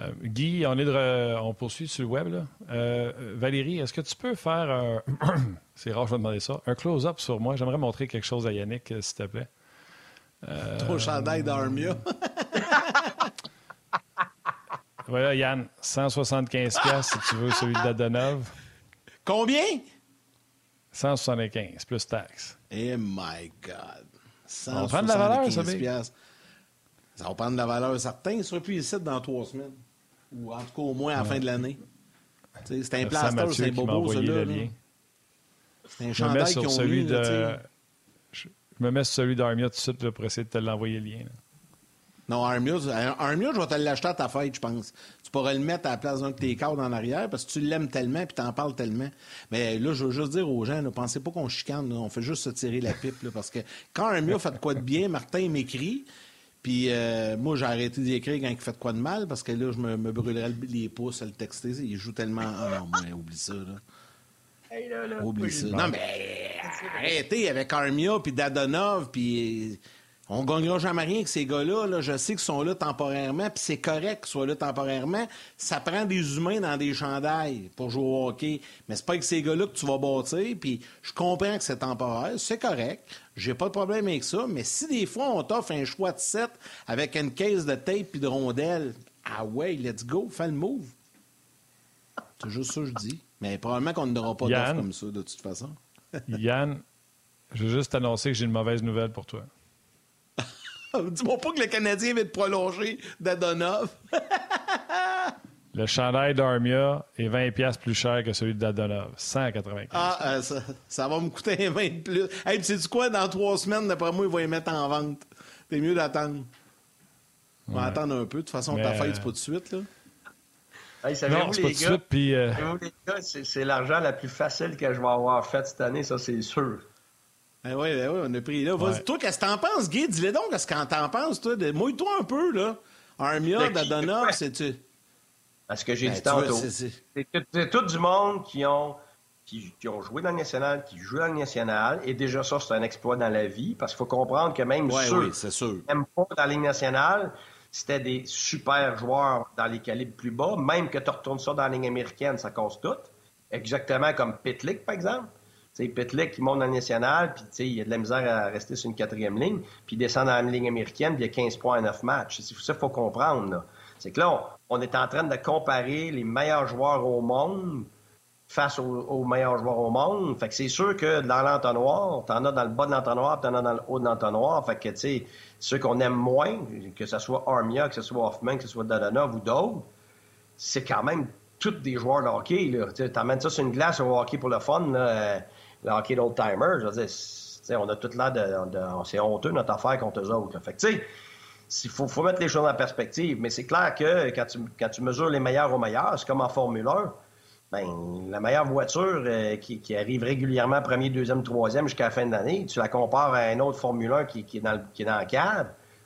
Euh, Guy, on, est de, on poursuit sur le web. Là. Euh, Valérie, est-ce que tu peux faire un. C'est rare, je vais demander ça. Un close-up sur moi. J'aimerais montrer quelque chose à Yannick, euh, s'il te plaît. Trop chandail d'Armia. voilà, Yann, 175 pièces si tu veux celui de Dadonov. Combien? 175 plus taxes. Eh my God. Ça va prendre de la valeur, ça, Ça va prendre de la valeur certaine. Il sera plus ici dans trois semaines. Ou en tout cas, au moins à la fin de l'année. C'est un plaster, c'est un bobo, celui-là. C'est un chandail qu'ils ont mis. De... Je me mets sur celui d'Armia tout de suite pour essayer de te l'envoyer le lien. Non, Armia, Armia, je vais te l'acheter à ta fête, je pense. Tu pourrais le mettre à la place d'un de tes cadres en arrière parce que tu l'aimes tellement et tu en parles tellement. Mais là, je veux juste dire aux gens, ne pensez pas qu'on chicane, on fait juste se tirer la pipe. parce que quand Armia fait quoi de bien, Martin m'écrit, puis euh, moi, j'ai arrêté d'écrire quand il fait quoi de mal parce que là, je me, me brûlerais les pouces à le texter. Il joue tellement. Ah non, mais oublie ça, là. Oublie ça. Non, mais arrêtez avec Armia, puis Dadonov, puis. On ne gagnera jamais rien avec ces gars-là. Là. Je sais qu'ils sont là temporairement, puis c'est correct qu'ils soient là temporairement. Ça prend des humains dans des chandails pour jouer au hockey. Mais c'est pas avec ces gars-là que tu vas bâtir. Puis je comprends que c'est temporaire, c'est correct. J'ai pas de problème avec ça. Mais si des fois on t'offre un choix de 7 avec une caisse de tape et de rondelles, ah ouais, let's go, fais le move. C'est juste ça que je dis. Mais probablement qu'on n'aura pas d'offre comme ça de toute façon. Yann, je veux juste t'annoncer que j'ai une mauvaise nouvelle pour toi. Dis-moi pas que le Canadien va te prolonger d'Adonov. le chandail d'Armia est 20$ plus cher que celui d'Adonov. 195. Ah, euh, ça, va me coûter 20 de plus. Hey, sais du quoi? Dans trois semaines, d'après moi, il va les mettre en vente. C'est mieux d'attendre. On va attendre un peu. De toute façon, ta fête, c'est pas de suite, là. Hey, non, c'est pas de suite, puis... Euh, c'est l'argent la plus facile que je vais avoir fait cette année, ça, c'est sûr. Ben oui, ben oui, on a pris là. Toi, qu'est-ce que t'en penses, Guy? Dis-le donc, qu'est-ce que t'en penses, toi? Mouille-toi un peu, là. Armia, Dadonov, c'est-tu. Parce que j'ai ben, dit tantôt. C'est tout du monde qui ont, qui, ont joué dans le national, qui jouent dans le national. Et déjà, ça, c'est un exploit dans la vie. Parce qu'il faut comprendre que même ceux qui n'aiment pas dans la Ligue nationale, c'était des super joueurs dans les calibres plus bas. Même que tu retournes ça dans la Ligue américaine, ça cause tout. Exactement comme Pitlick, par exemple. Pitlick, qui monte dans le national, puis il a de la misère à rester sur une quatrième ligne, puis il descend dans la ligne américaine, puis il y a 15 points à 9 matchs. C'est ça qu'il faut comprendre. C'est que là, on, est en train de comparer les meilleurs joueurs au monde face aux, meilleurs joueurs au monde. Fait que c'est sûr que dans l'entonnoir, t'en as dans le bas de l'entonnoir, t'en as dans le haut de l'entonnoir. Fait que, tu sais, ceux qu'on aime moins, que ce soit Armia, que ce soit Hoffman, que ce soit Dadonov ou d'autres, c'est quand même tous des joueurs de hockey. Tu amènes ça sur une glace au hockey pour le fun. Là, le hockey d'old-timer. Je veux dire, on a tout l'air de, de, C'est honteux notre affaire contre eux autres. Fait que, tu sais, faut, faut, mettre les choses en perspective. Mais c'est clair que quand tu, mesures les meilleurs aux meilleurs, c'est comme en Formule 1. Ben, la meilleure voiture euh, qui, arrive régulièrement premier, deuxième, troisième jusqu'à la fin de l'année, tu la compares à un autre Formule 1 qui, est, dans le, qui.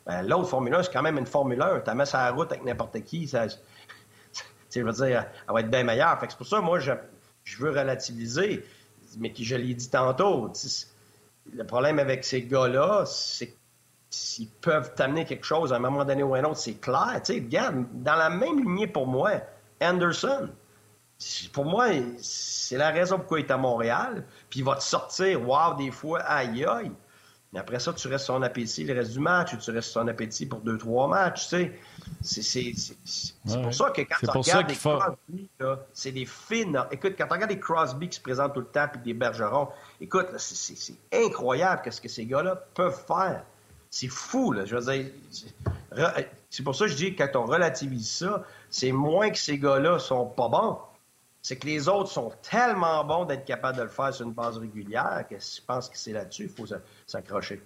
Ben, l'autre Formule 1, c'est quand même une Formule 1. Tu la mets sur la route avec n'importe qui. Ça, je veux dire, elle va être bien meilleure. Fait que c'est pour ça, moi, je veux relativiser mais qui, je l'ai dit tantôt, le problème avec ces gars-là, c'est s'ils peuvent t'amener quelque chose à un moment donné ou à un autre, c'est clair. Regarde, dans la même lignée pour moi, Anderson, pour moi, c'est la raison pourquoi il est à Montréal. Puis il va te sortir, wow, des fois, aïe aïe. Mais après ça, tu restes son appétit le reste du match ou tu restes son appétit pour deux, trois matchs, tu sais. C'est pour ça que quand tu regardes les Crosby, c'est des fines. Écoute, quand tu regardes les Crosby qui se présentent tout le temps puis des Bergerons, écoute, c'est incroyable ce que ces gars-là peuvent faire. C'est fou, là. Je veux dire, c'est pour ça que je dis que quand on relativise ça, c'est moins que ces gars-là sont pas bons c'est que les autres sont tellement bons d'être capables de le faire sur une base régulière que je pense que c'est là-dessus qu'il faut s'accrocher.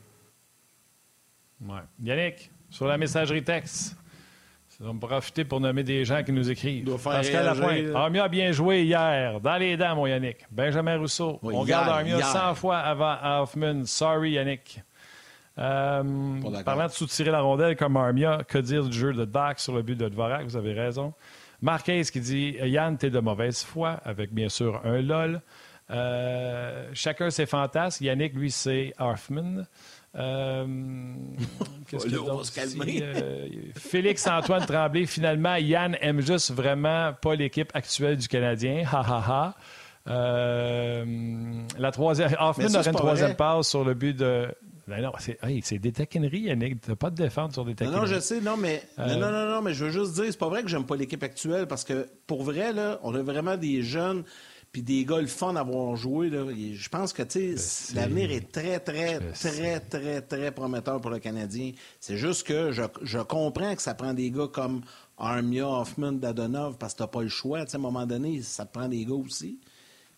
Ouais. Yannick, sur la messagerie texte, on va profiter pour nommer des gens qui nous écrivent. Pascal Lapointe, Armia a bien joué hier. Dans les dents, mon Yannick. Benjamin Rousseau. on garde Armia 100 fois avant Hoffman. Sorry, Yannick. Euh, parlant de soutirer la rondelle comme Armia, que dire du jeu de Dax sur le but de Dvorak? Vous avez raison. Marquez qui dit Yann, t'es de mauvaise foi, avec bien sûr un LOL. Euh, chacun ses fantasmes. Yannick, lui, c'est Hoffman. Euh, qu'est-ce que euh, Félix-Antoine Tremblay, finalement, Yann aime juste vraiment pas l'équipe actuelle du Canadien. Ha ha ha. la troisième, Hoffman aurait une troisième passe sur le but de, ben non, c'est des taquineries, Yannick. Tu pas de défendre sur des taquineries. Non, je sais, non, mais non, non, non, mais je veux juste dire, c'est pas vrai que j'aime pas l'équipe actuelle parce que pour vrai, là, on a vraiment des jeunes puis des gars le fun d'avoir joué. Là. Je pense que l'avenir est très, très, très, très, très prometteur pour le Canadien. C'est juste que je, je, comprends que ça prend des gars comme Armia, Hoffman, Dadonov parce que t'as pas le choix. à un moment donné, ça te prend des gars aussi.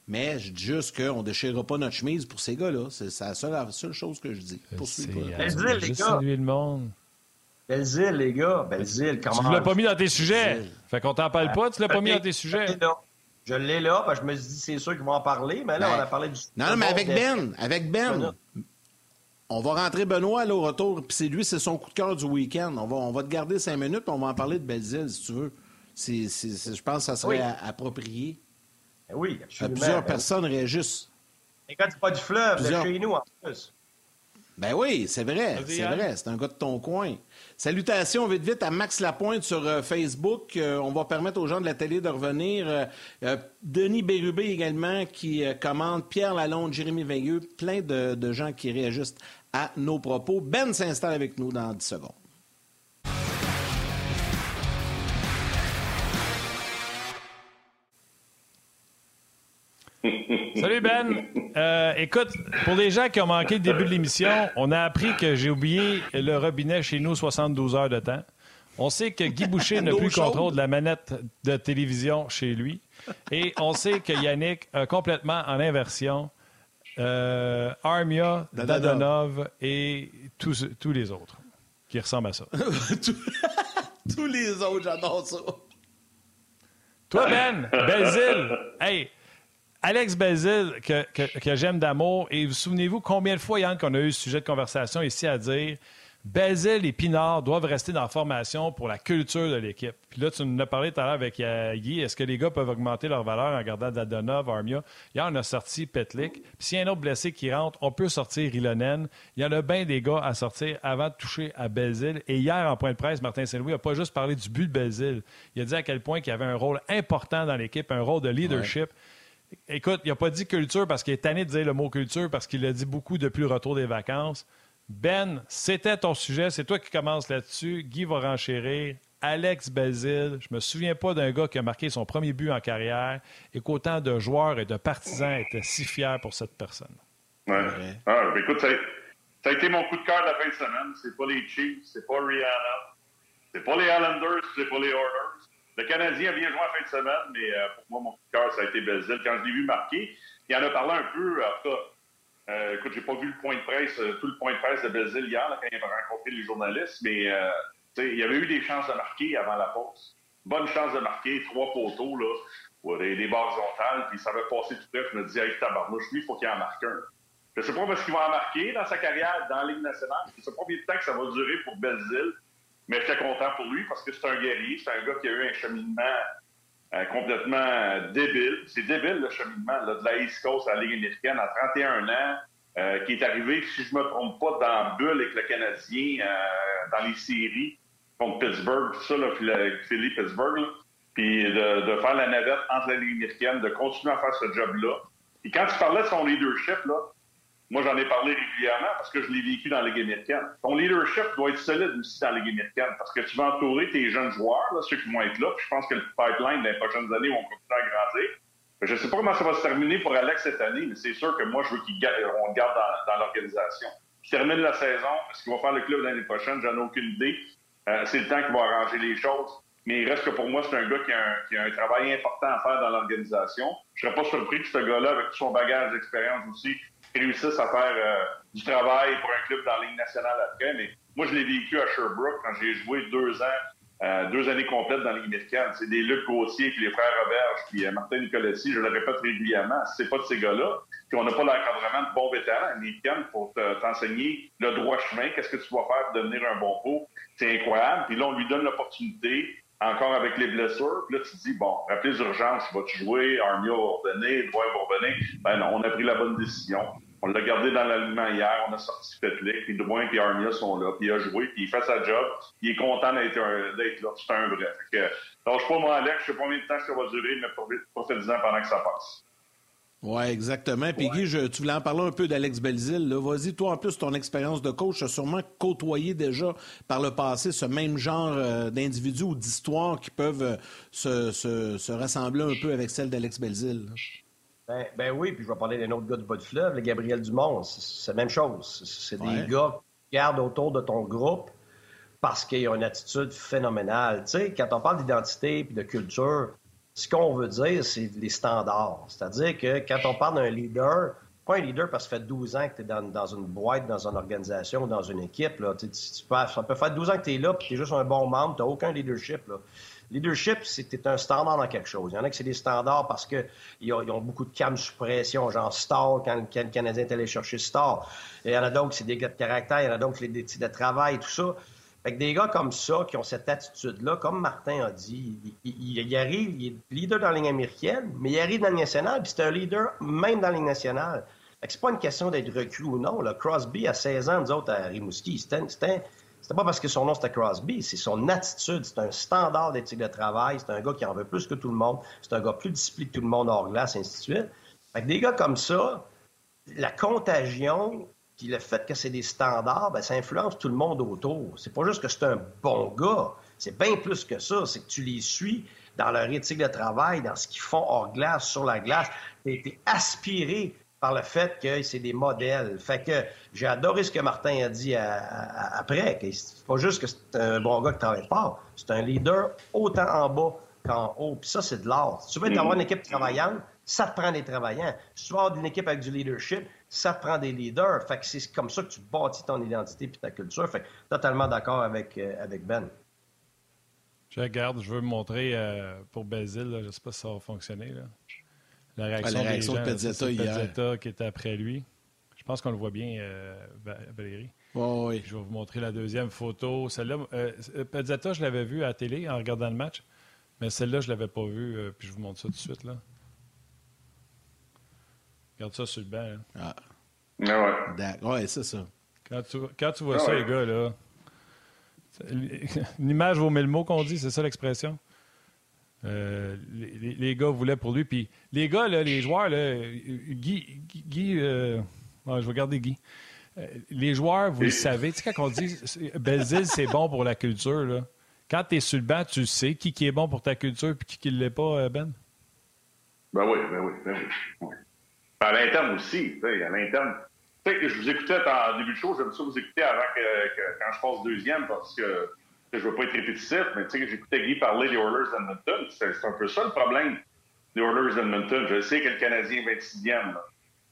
Mais je dis juste qu'on ne déchirera pas notre chemise pour ces gars-là. C'est la seule, chose que je dis. Belzile, les gars. le monde. Les gars. Belzile, comment... Tu ne l'as pas mis dans tes sujets. Fait qu'on t'en parle pas, tu l'as pas mis dans tes sujets. Je l'ai là, je me suis dit, c'est sûr qu'ils vont en parler, mais là, ben, on a parlé du. Non, non, mais avec Ben, avec Ben, on va rentrer Benoît là, au retour, puis c'est lui, c'est son coup de cœur du week-end. On va, on va te garder cinq minutes, puis on va en parler de Belzile, si tu veux. je pense que ça serait approprié. Ben oui, absolument. Plusieurs personnes réagissent. Et quand c'est pas du fleuve, c'est chez nous en plus. Ben oui, c'est vrai, c'est vrai, c'est un gars de ton coin. Salutations vite vite à Max Lapointe sur euh, Facebook. Euh, on va permettre aux gens de la télé de revenir. Euh, Denis Bérubé également qui commande, Pierre Lalonde, Jérémy Veilleux, plein de, de gens qui réajustent à nos propos. Ben s'installe avec nous dans 10 secondes. Salut Ben. Euh, écoute, pour les gens qui ont manqué le début de l'émission, on a appris que j'ai oublié le robinet chez nous 72 heures de temps. On sait que Guy Boucher n'a plus le contrôle de la manette de télévision chez lui. Et on sait que Yannick a complètement en inversion euh, Armia, Dadonov et tous, tous les autres qui ressemblent à ça. tous les autres, j'adore ça. Toi, Ben, Belzile, hey, Alex Belzil, que, j'aime d'amour, et vous souvenez-vous combien de fois, Yann, qu'on a eu ce sujet de conversation ici à dire Belzil et Pinard doivent rester dans la formation pour la culture de l'équipe. Puis là, tu nous as parlé tout à l'heure avec euh, Guy. Est-ce que les gars peuvent augmenter leur valeur en gardant Dadonov, Armia? Hier, on a sorti Petlik. Puis s'il y a un autre blessé qui rentre, on peut sortir Ilonen. Il y en a bien des gars à sortir avant de toucher à Belzil. Et hier, en point de presse, Martin Saint-Louis n'a pas juste parlé du but de Belzil. Il a dit à quel point il avait un rôle important dans l'équipe, un rôle de leadership. Écoute, il n'a pas dit culture parce qu'il est tanné de dire le mot culture parce qu'il l'a dit beaucoup depuis le retour des vacances. Ben, c'était ton sujet, c'est toi qui commences là-dessus. Guy va renchérir. Alex Belzil, je me souviens pas d'un gars qui a marqué son premier but en carrière et qu'autant de joueurs et de partisans étaient si fiers pour cette personne. Ouais. Ah, ben écoute, ça a, été mon coup de cœur de la fin de semaine. C'est pas les Chiefs, c'est pas Rihanna, c'est pas les Islanders, c'est pas les Oilers. Le Canadien a bien joué en fin de semaine, mais euh, pour moi, mon cœur, ça a été Belzil. Quand je l'ai vu marquer, il en a parlé un peu. En tout cas, euh, écoute, j'ai pas vu le point de presse, euh, tout le point de presse de Belzil hier, quand il avait rencontré les journalistes, mais euh, il y avait eu des chances de marquer avant la pause. Bonne chance de marquer, trois poteaux, là, des, barres horizontales, puis ça avait passé tout à Je me disais, hey, tabarnouche, lui, il faut qu'il en marque un. Je sais pas parce qu'il va en marquer dans sa carrière dans la Ligue nationale. Je sais pas combien de temps que ça va durer pour Belzil. Mais j'étais content pour lui parce que c'est un guerrier, c'est un gars qui a eu un cheminement euh, complètement débile. C'est débile le cheminement de la East Coast à la Ligue américaine à 31 ans, euh, qui est arrivé, si je me trompe pas, dans la bulle avec le Canadien euh, dans les séries contre Pittsburgh, tout ça, là, Philly-Pittsburgh, puis de, de, faire la navette entre la Ligue américaine, de continuer à faire ce job-là. Et quand tu parlais de son leadership, là, moi, j'en ai parlé régulièrement parce que je l'ai vécu dans la Ligue américaine. Ton leadership doit être solide aussi dans la Ligue américaine parce que tu vas entourer tes jeunes joueurs, là, ceux qui vont être là. Puis je pense que le pipeline dans les prochaines années vont continuer à grandir. Je ne sais pas comment ça va se terminer pour Alex cette année, mais c'est sûr que moi, je veux qu'on le garde dans, l'organisation. Je termine la saison. Ce qu'il va faire le club l'année prochaine, j'en ai aucune idée. Euh, c'est le temps qu'il va arranger les choses. Mais il reste que pour moi, c'est un gars qui qui a un travail important à faire dans l'organisation. Je ne serais pas surpris que ce gars-là, avec tout son bagage d'expérience aussi, réussissent à faire euh, du travail pour un club dans la Ligue nationale après. Mais moi, je l'ai vécu à Sherbrooke quand j'ai joué deux ans, euh, deux années complètes dans la Ligue américaine. C'est des Luc Gauthier, puis les frères Roberge, puis euh, Martin Nicoletti, je le répète régulièrement, c'est pas de ces gars-là. Puis on n'a pas l'encadrement de bons vétérans américains pour t'enseigner le droit chemin, qu'est-ce que tu vas faire pour devenir un bon pot. C'est incroyable. Puis là, on lui donne l'opportunité encore avec les blessures. Puis là, tu dis, bon, les urgences, vas-tu jouer? Armia va revenir, Droit va revenir. Ben non, on a pris la bonne décision. On l'a gardé dans l'alignement hier, on a sorti Petlik, puis Drouin et Armia sont là, puis il a joué, puis il fait sa job, il est content d'être là. C'est un vrai. Fait que, je pas moi, Alex, je sais pas combien de temps ça va durer, mais profitez-en pendant que ça passe. Oui, exactement. Puis Guy, tu voulais en parler un peu d'Alex Belzil. Vas-y, toi, en plus, ton expérience de coach, as sûrement côtoyé déjà par le passé ce même genre euh, d'individus ou d'histoires qui peuvent euh, se, se, rassembler un peu avec celle d'Alex Belzil. Ben, ben, oui, puis je vais parler d'un autre gars du bas du fleuve, le Gabriel Dumont. C'est la même chose. C'est des gars qui gardent autour de ton groupe parce qu'ils ont une attitude phénoménale. Tu sais, quand on parle d'identité et de culture, ce qu'on veut dire, c'est les standards. C'est-à-dire que quand on parle d'un leader, pas un leader parce que ça fait 12 ans que tu es dans, une boîte, dans une organisation, dans une équipe. Là. Tu, ça peut faire 12 ans que tu es là puis tu es juste un bon membre, tu n'as aucun leadership. Là. Leadership, c'est un standard dans quelque chose. Il y en a qui c'est des standards parce qu'ils ont, ont, beaucoup de cam suppression, genre Star, quand, le Canadien est allé chercher Star. Il y en a qui c'est des gars de caractère, il y en a qui c'est des de travail, tout ça. Fait que des gars comme ça, qui ont cette attitude-là, comme Martin a dit, il, arrive, il est leader dans la ligne américaine, mais il arrive dans la ligne nationale, puis c'est un leader même dans la ligne nationale. c'est pas une question d'être recul ou non. Là. Crosby, à 16 ans, nous autres, à Rimouski, c'était c'était pas parce que son nom c'était Crosby, c'est son attitude. C'est un standard d'éthique de travail. C'est un gars qui en veut plus que tout le monde. C'est un gars plus discipliné que tout le monde hors glace, et ainsi de suite. Fait que des gars comme ça, la contagion, puis le fait que c'est des standards, ben, ça influence tout le monde autour. C'est pas juste que c'est un bon gars. C'est bien plus que ça. C'est que tu les suis dans leur éthique de travail, dans ce qu'ils font hors glace, sur la glace. Tu aspiré par le fait que c'est des modèles. Fait que j'ai adoré ce que Martin a dit après, c'est pas juste que c'est un bon gars qui travaille fort, c'est un leader autant en bas qu'en haut. Puis ça, c'est de l'art. Si tu veux avoir une équipe travaillante, ça te prend des travaillants. Si tu veux avoir une équipe avec du leadership, ça te prend des leaders. Fait que c'est comme ça que tu bâtis ton identité puis ta culture. Fait que totalement d'accord avec, euh, avec Ben. Je regarde, je veux montrer euh, pour Bézil, je ne sais pas si ça va fonctionner. Là. La réaction, de Pezzetta hier. qui était après lui. Je pense qu'on le voit bien, euh, Valérie. oui. Je vais vous montrer la deuxième photo. Celle-là, euh, Pezzetta, je l'avais vu à la télé en regardant le match, mais celle-là, je ne l'avais pas vue. Euh, puis je vous montre ça tout de suite. Là. Regarde ça sur le banc. Hein. Ah. Ah ouais. ouais, c'est ça. Quand tu, quand tu vois ah ça, les gars, là, une image vaut mille mots qu'on dit, c'est ça l'expression? Euh, les, gars voulaient pour lui. Puis les gars, les joueurs, Guy, Guy euh, je vais garder Guy. Euh, les joueurs, vous le savez, tu sais, quand on dit Belzile, c'est bon pour la culture, là. quand tu es sur le banc, tu sais qui, qui est bon pour ta culture et qui ne l'est pas, Ben? Ben oui, ben oui, ben oui. À l'interne aussi, à l'interne. Tu sais, je vous écoutais en début de show, j'aime ça vous écouter avant que, quand je passe deuxième parce que je veux pas être répétitif, mais tu sais, j'écoutais Guy parler des Oilers d'Edmonton. C'est un peu ça le problème des Oilers d'Edmonton. Je sais que le Canadien est 26e.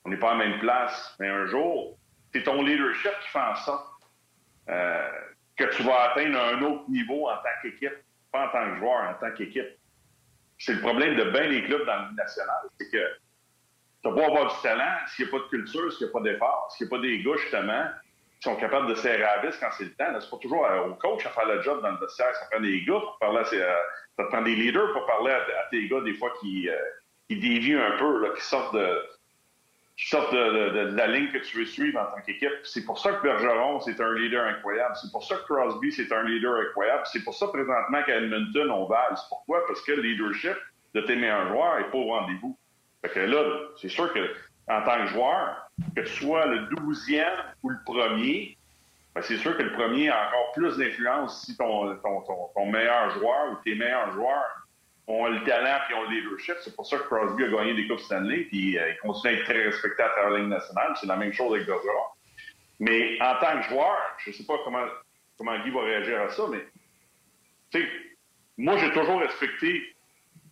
On n'est pas à la même place, mais un jour, c'est ton leadership qui fait en sorte euh, que tu vas atteindre un autre niveau en tant qu'équipe, pas en tant que joueur, en tant qu'équipe. C'est le problème de bien les clubs dans le national, c'est que tu vas pas avoir du talent s'il n'y a pas de culture, s'il n'y a pas d'effort, s'il n'y a pas des gars, justement, sont capables de serrer à vis quand c'est le temps. C'est pas toujours euh, au coach à faire le job dans le vestiaire. Ça prend des gars pour parler à, euh, ça prend des leaders pour parler à, tes gars des fois qui, euh, qui dévient un peu, qui sortent de qui sortent la ligne que tu veux suivre en tant qu'équipe. C'est pour ça que Bergeron, c'est un leader incroyable. C'est pour ça que Crosby, c'est un leader incroyable. C'est pour ça, présentement, qu'à Edmonton, on valse. Pourquoi? Parce que le leadership de tes meilleurs joueurs n'est pas au rendez-vous. Fait que là, c'est sûr que en tant que joueur, que tu sois le douzième ou le premier, ben, c'est sûr que le premier a encore plus d'influence si ton, ton, meilleur joueur ou tes meilleurs joueurs ont le talent et ont le leadership. C'est pour ça que Crosby a gagné des Coupes Stanley puis euh, il continue à être très respecté à travers la nationale. C'est la même chose avec Bergeron. Mais en tant que joueur, je ne sais pas comment, comment Guy va réagir à ça, mais moi, j'ai toujours respecté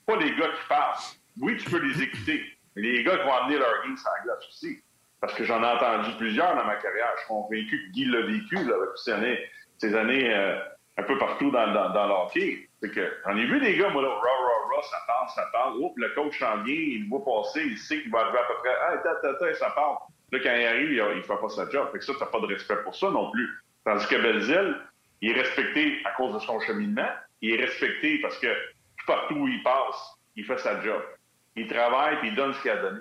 pas les gars qui parlent. Oui, tu peux les écouter, les gars qui vont amener leur game sur la glace aussi. Parce que j'en ai entendu plusieurs dans ma carrière. Je suis convaincu que Guy l'a vécu là, avec ces années, ces années euh, un peu partout dans, dans, dans l'hockey. C'est que j'en ai vu des gars, moi, là, rah, rah, rah, ça parle, ça parle. Oups, le coach s'en vient, il le voit passer, il sait qu'il va arriver à peu près. Ah, attends, attends, ça parle. Là, quand il arrive, il ne fait pas sa job. Fait que ça, t'as pas de respect pour ça non plus. Tandis que Belzile, il est respecté à cause de son cheminement. Il est respecté parce que partout où il passe, il fait sa job il travaille puis il donne ce qu'il a donné.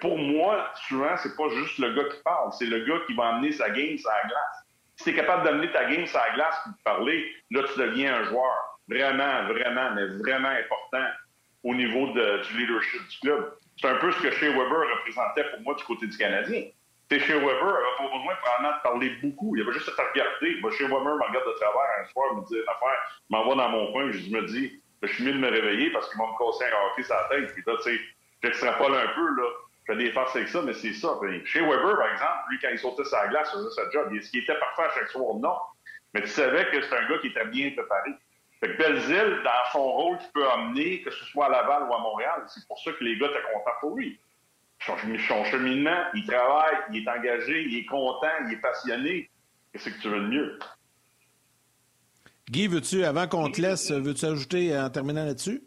Pour moi, souvent, c'est pas juste le gars qui parle, c'est le gars qui va amener sa game sur la glace. Si tu es capable d'amener ta game sur la glace pour parler, là, tu deviens un joueur vraiment, vraiment, mais vraiment important au niveau du leadership du club. C'est un peu ce que Shea Weber représentait pour moi du côté du Canadien. T'sais, Shea Weber avait pas besoin probablement de parler beaucoup. Il avait juste à te regarder. Moi, Shea Weber me regarde de travers un soir, me dit une affaire, m'envoie dans mon coin, je me dis, je suis mieux de me réveiller parce qu'ils vont me casser un hockey sur tête. Puis là, tu sais, j'extrapole un peu, là. Je fais des farces avec ça, mais c'est ça. chez Weber, par exemple, lui, quand il sautait sa glace, il faisait sa job. Est-ce qu'il était parfait à chaque soir? Non. Mais tu savais que c'est un gars qui était bien préparé. Fait que Belzile, dans son rôle qu'il peut amener, que ce soit à Laval ou à Montréal, c'est pour ça que les gars étaient contents pour lui. Son, son cheminement, il travaille, il est engagé, il est content, il est passionné. Qu'est-ce que tu veux de mieux? Guy, veux-tu, avant qu'on te laisse, veux-tu ajouter en terminant là-dessus?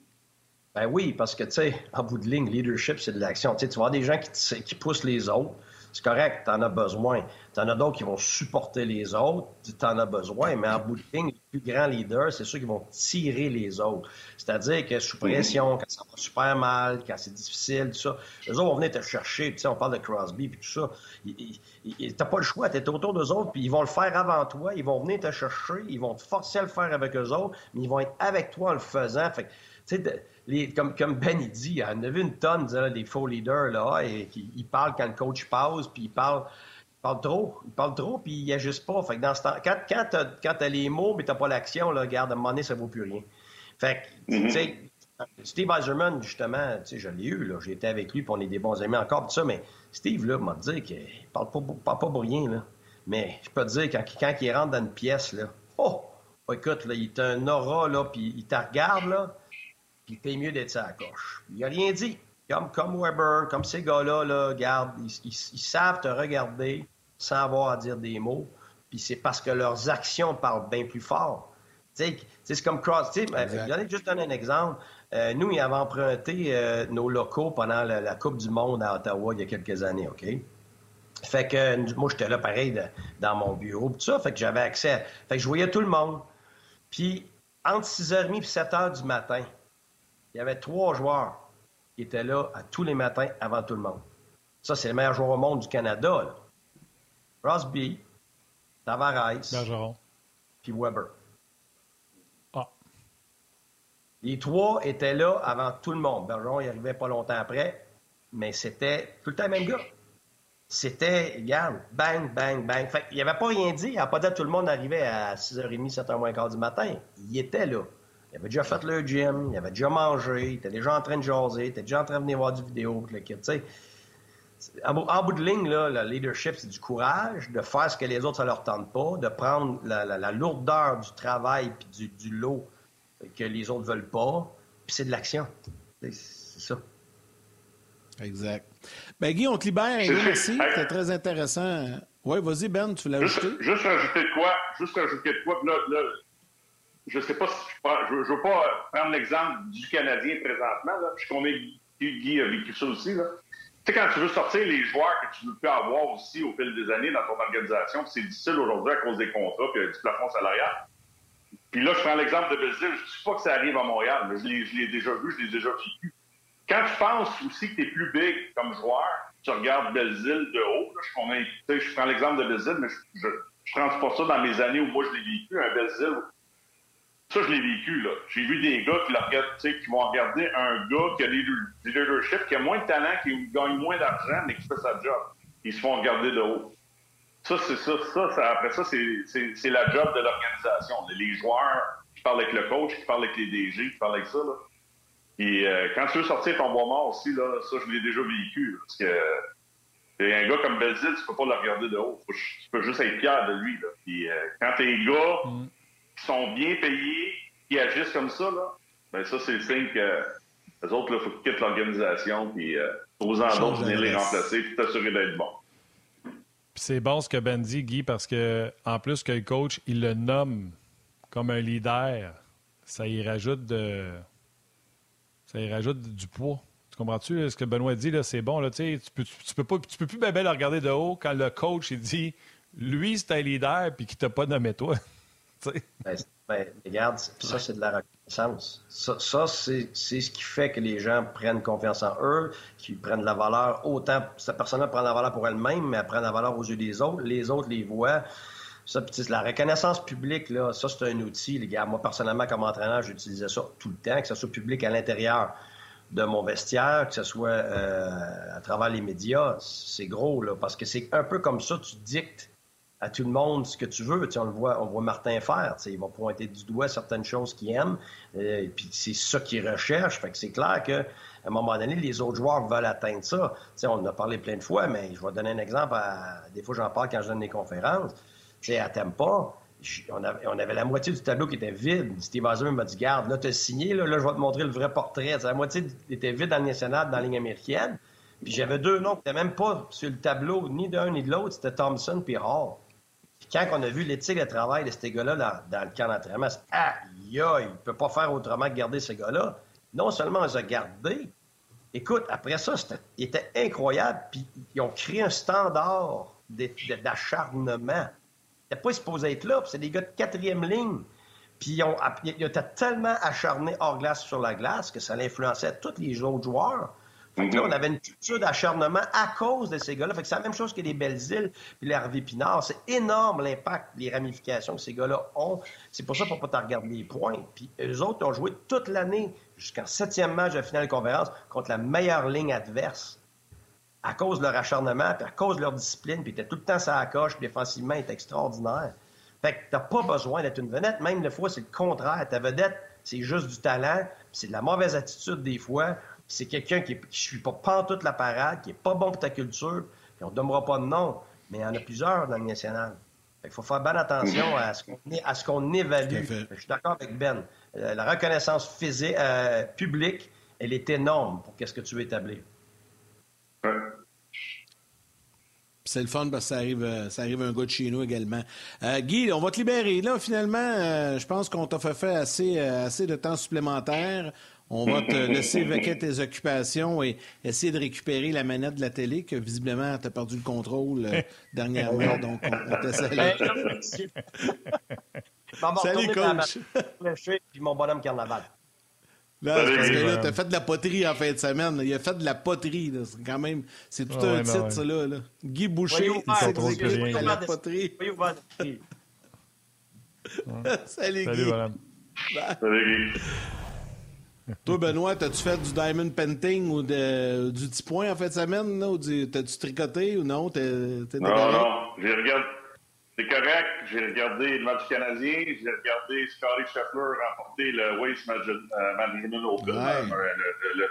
Ben oui, parce que, tu sais, en bout de ligne, leadership, c'est de l'action. Tu vois des gens qui, qui poussent les autres. C'est correct, tu en as besoin. Tu en as d'autres qui vont supporter les autres, tu en as besoin. Mais en bout de ligne, plus grands leaders, c'est ceux qui vont tirer les autres. C'est-à-dire que sous pression, quand ça va super mal, quand c'est difficile, tout ça, eux autres vont venir te chercher. Tu sais, on parle de Crosby puis tout ça. T'as pas le choix, t'es autour d'eux autres, puis ils vont le faire avant toi, ils vont venir te chercher, ils vont te forcer à le faire avec eux autres, mais ils vont être avec toi en le faisant. Fait tu sais, comme, comme Ben il dit, en a vu une tonne des faux leaders là, et qui ils parlent quand le coach passe, puis ils parlent parle trop. Il parle trop, puis il agisse pas. Fait que dans ce temps, quand, quand t'as, les mots, mais t'as pas l'action, là, regarde, à un moment donné, ça vaut plus rien. Fait que, tu sais, mm-hmm. Steve Eiserman, justement, tu sais, je l'ai eu, là. J'ai été avec lui, puis on est des bons amis encore, tout ça, mais Steve, là, m'a dit qu'il parle pas, parle pas pour rien, là. Mais je peux te dire, quand, quand il rentre dans une pièce, là, oh! écoute, là, il t'a un aura, là, puis il te regarde, là, puis il fait mieux d'être sa coche. Il a rien dit. Comme, comme Weber, comme ces gars-là, là, regarde, ils, savent te regarder, sans avoir à dire des mots. Puis c'est parce que leurs actions parlent bien plus fort. C'est comme Cross. Je juste donner un exemple. Euh, nous, ils avaient emprunté euh, nos locaux pendant la, Coupe du Monde à Ottawa il y a quelques années, OK? Fait que moi, j'étais là pareil dans mon bureau, tout ça. Fait que j'avais accès. Fait que je voyais tout le monde. Puis entre 6h30 et 7h du matin, il y avait trois joueurs qui étaient là à tous les matins avant tout le monde. Ça, c'est le meilleur joueur au monde du Canada. Là. Crosby, Tavares, puis Weber. Ah. Les trois étaient là avant tout le monde. Bergeron, il arrivait pas longtemps après, mais c'était tout le temps le même gars. C'était, regarde, bang, bang, bang. Fait il avait pas rien dit. Il n'a pas dit tout le monde arrivait à 6h30, 7h moins quart du matin. Il était là. Il avait déjà fait le gym, il avait déjà mangé, il était déjà en train de jaser, il était déjà en train de venir voir du vidéo, le kit, tu sais en, bout de ligne, là, le leadership, c'est du courage, de faire ce que les autres, ça leur tente pas, de prendre la, lourdeur du travail puis du, lot que les autres veulent pas, puis c'est de l'action. C'est ça. Exact. Ben, Guy, on te libère. merci. C'était très intéressant. Oui, vas-y, Ben, tu voulais juste, ajouter? Juste rajouter de quoi? Juste rajouter de quoi? Là, là, je sais pas si je, je veux pas prendre l'exemple du Canadien présentement, là, puisqu'on est Guy a vécu ça aussi, là. Tu sais, quand tu veux sortir les joueurs que tu veux plus avoir aussi au fil des années dans ton organisation, c'est difficile aujourd'hui à cause des contrats et du plafond salarial. Puis là, je prends l'exemple de Belzile. Je ne dis pas que ça arrive à Montréal, mais je l'ai déjà vu, je l'ai déjà vécu. Quand tu penses aussi que tu es plus big comme joueur, tu regardes Belzile de haut. Là, je, je prends l'exemple de Belzile, mais je ne transporte ça dans mes années où moi je l'ai vécu. Un Belzile ça, je l'ai vécu, là. J'ai vu des gars qui, qui vont regarder un gars qui a des, leadership, qui a moins de talent, qui gagne moins d'argent, mais qui fait sa job. Ils se font regarder de haut. Ça, c'est ça, ça, Après ça, c'est la job de l'organisation. Les joueurs qui parlent avec le coach, qui parlent avec les DG, qui parlent avec ça, là. Et euh, quand tu veux sortir ton bois mort aussi, là, ça, je l'ai déjà vécu. parce que un gars comme Belzil, tu peux pas le regarder de haut. Tu peux juste être fier de lui. Là. Puis, euh, quand t'es gars, mm qui sont bien payés, qui agissent comme ça, là, ben ça, c'est le signe que les autres, il faut qu'ils quittent l'organisation, puis euh, aux d'autres venir les remplacer, puis t'assurer d'être bon. C'est bon ce que Ben dit, Guy, parce que en plus que le coach, il le nomme comme un leader, ça y rajoute de. Ça y rajoute du poids. Tu comprends-tu? Ce que Benoît dit, là, c'est bon. Là, tu, peux, tu, peux pas, tu peux plus bien, le regarder de haut quand le coach il dit lui, c'est un leader puis qu'il t'a pas nommé toi. Ben, ben, regarde, ça, c'est de la reconnaissance. Ça, c'est ce qui fait que les gens prennent confiance en eux, qu'ils prennent la valeur autant. Cette personne-là prend la valeur pour elle-même, mais elle prend la valeur aux yeux des autres. Les autres les voient. Ça, la reconnaissance publique, là, ça, c'est un outil. Les gars, moi, personnellement, comme entraîneur, j'utilisais ça tout le temps, que ce soit public à l'intérieur de mon vestiaire, que ce soit euh, à travers les médias. C'est gros, là, parce que c'est un peu comme ça, tu dictes à tout le monde ce que tu veux. on le voit, on voit Martin faire. Il va pointer du doigt certaines choses qu'il aime. Euh, et puis c'est ça qu'il recherche. Fait que c'est clair qu'à un moment donné, les autres joueurs veulent atteindre ça. on en a parlé plein de fois, mais je vais donner un exemple. des fois, j'en parle quand je donne des conférences. sais, à Tempa, on avait, la moitié du tableau qui était vide. Steve Eisenman m'a dit Garde, là, tu as signé, là, je vais te montrer le vrai portrait. la moitié était vide dans le national, dans la ligne américaine. Puis j'avais deux noms qui n'étaient même pas sur le tableau, ni d'un ni de l'autre. C'était Thompson puis Hall quand on a vu l'éthique de travail de ces gars-là dans, le camp d'entraînement, c'est aïe, il ne peut pas faire autrement que garder ces gars-là. Non seulement ils ont gardé, écoute, après ça, c'était était incroyable, puis ils ont créé un standard d'acharnement. Ils n'étaient pas supposés être là, c'est des gars de quatrième ligne. Puis il était tellement acharné hors glace sur la glace que ça l'influençait tous les autres joueurs. Fait que là, on avait une culture d'acharnement à cause de ces gars-là. Fait que c'est la même chose que les Belles-Îles puis les Harvey Pinard. C'est énorme l'impact, les ramifications que ces gars-là ont. C'est pour ça qu'on peut pas regarder les points. Puis eux autres ont joué toute l'année jusqu'en septième match de finale de conférence contre la meilleure ligne adverse à cause de leur acharnement, puis à cause de leur discipline, puis étaient tout le temps ça à coche, puis défensivement, est extraordinaire. Fait que t'as pas besoin d'être une vedette. Même des fois, c'est le contraire. Ta vedette, c'est juste du talent, c'est de la mauvaise attitude des fois. C'est quelqu'un qui ne suit pas, pas toute la parade, qui est pas bon pour ta culture, puis on ne donnera pas de nom, mais il y en a plusieurs dans le national. Il faut faire bonne attention à ce qu'on évalue. Je suis d'accord avec Ben. Euh, la reconnaissance physique, euh, publique, elle est énorme pour qu'est-ce que tu veux établir. C'est le fun parce que ça arrive, euh, ça arrive un gars de chez nous également. Guy, on va te libérer. Là, finalement, je pense qu'on t'a fait faire assez, assez de temps supplémentaire. On va te laisser vaquer tes occupations et essayer de récupérer la manette de la télé que visiblement tu as perdu le contrôle euh, dernièrement. donc, on, on t'essaie. Salut, coach. Puis mon bonhomme carnaval. Là, parce que là, t'as fait de la poterie en fin de semaine. Il a fait de la poterie. C'est quand même. C'est tout un titre, ça, là, Guy Boucher, il s'exécute de la poterie. Salut, Guy. Salut, madame. Salut, Guy. Toi, Benoît, as-tu fait du diamond painting ou de, du petit point en fin de semaine? Là, ou t'as-tu tricoté ou non? T'es, non, non. J'ai regardé. C'est correct. J'ai regardé le match canadien. J'ai regardé Scotty Scheffler remporter le Waste euh, Management Open. Ouais. Euh,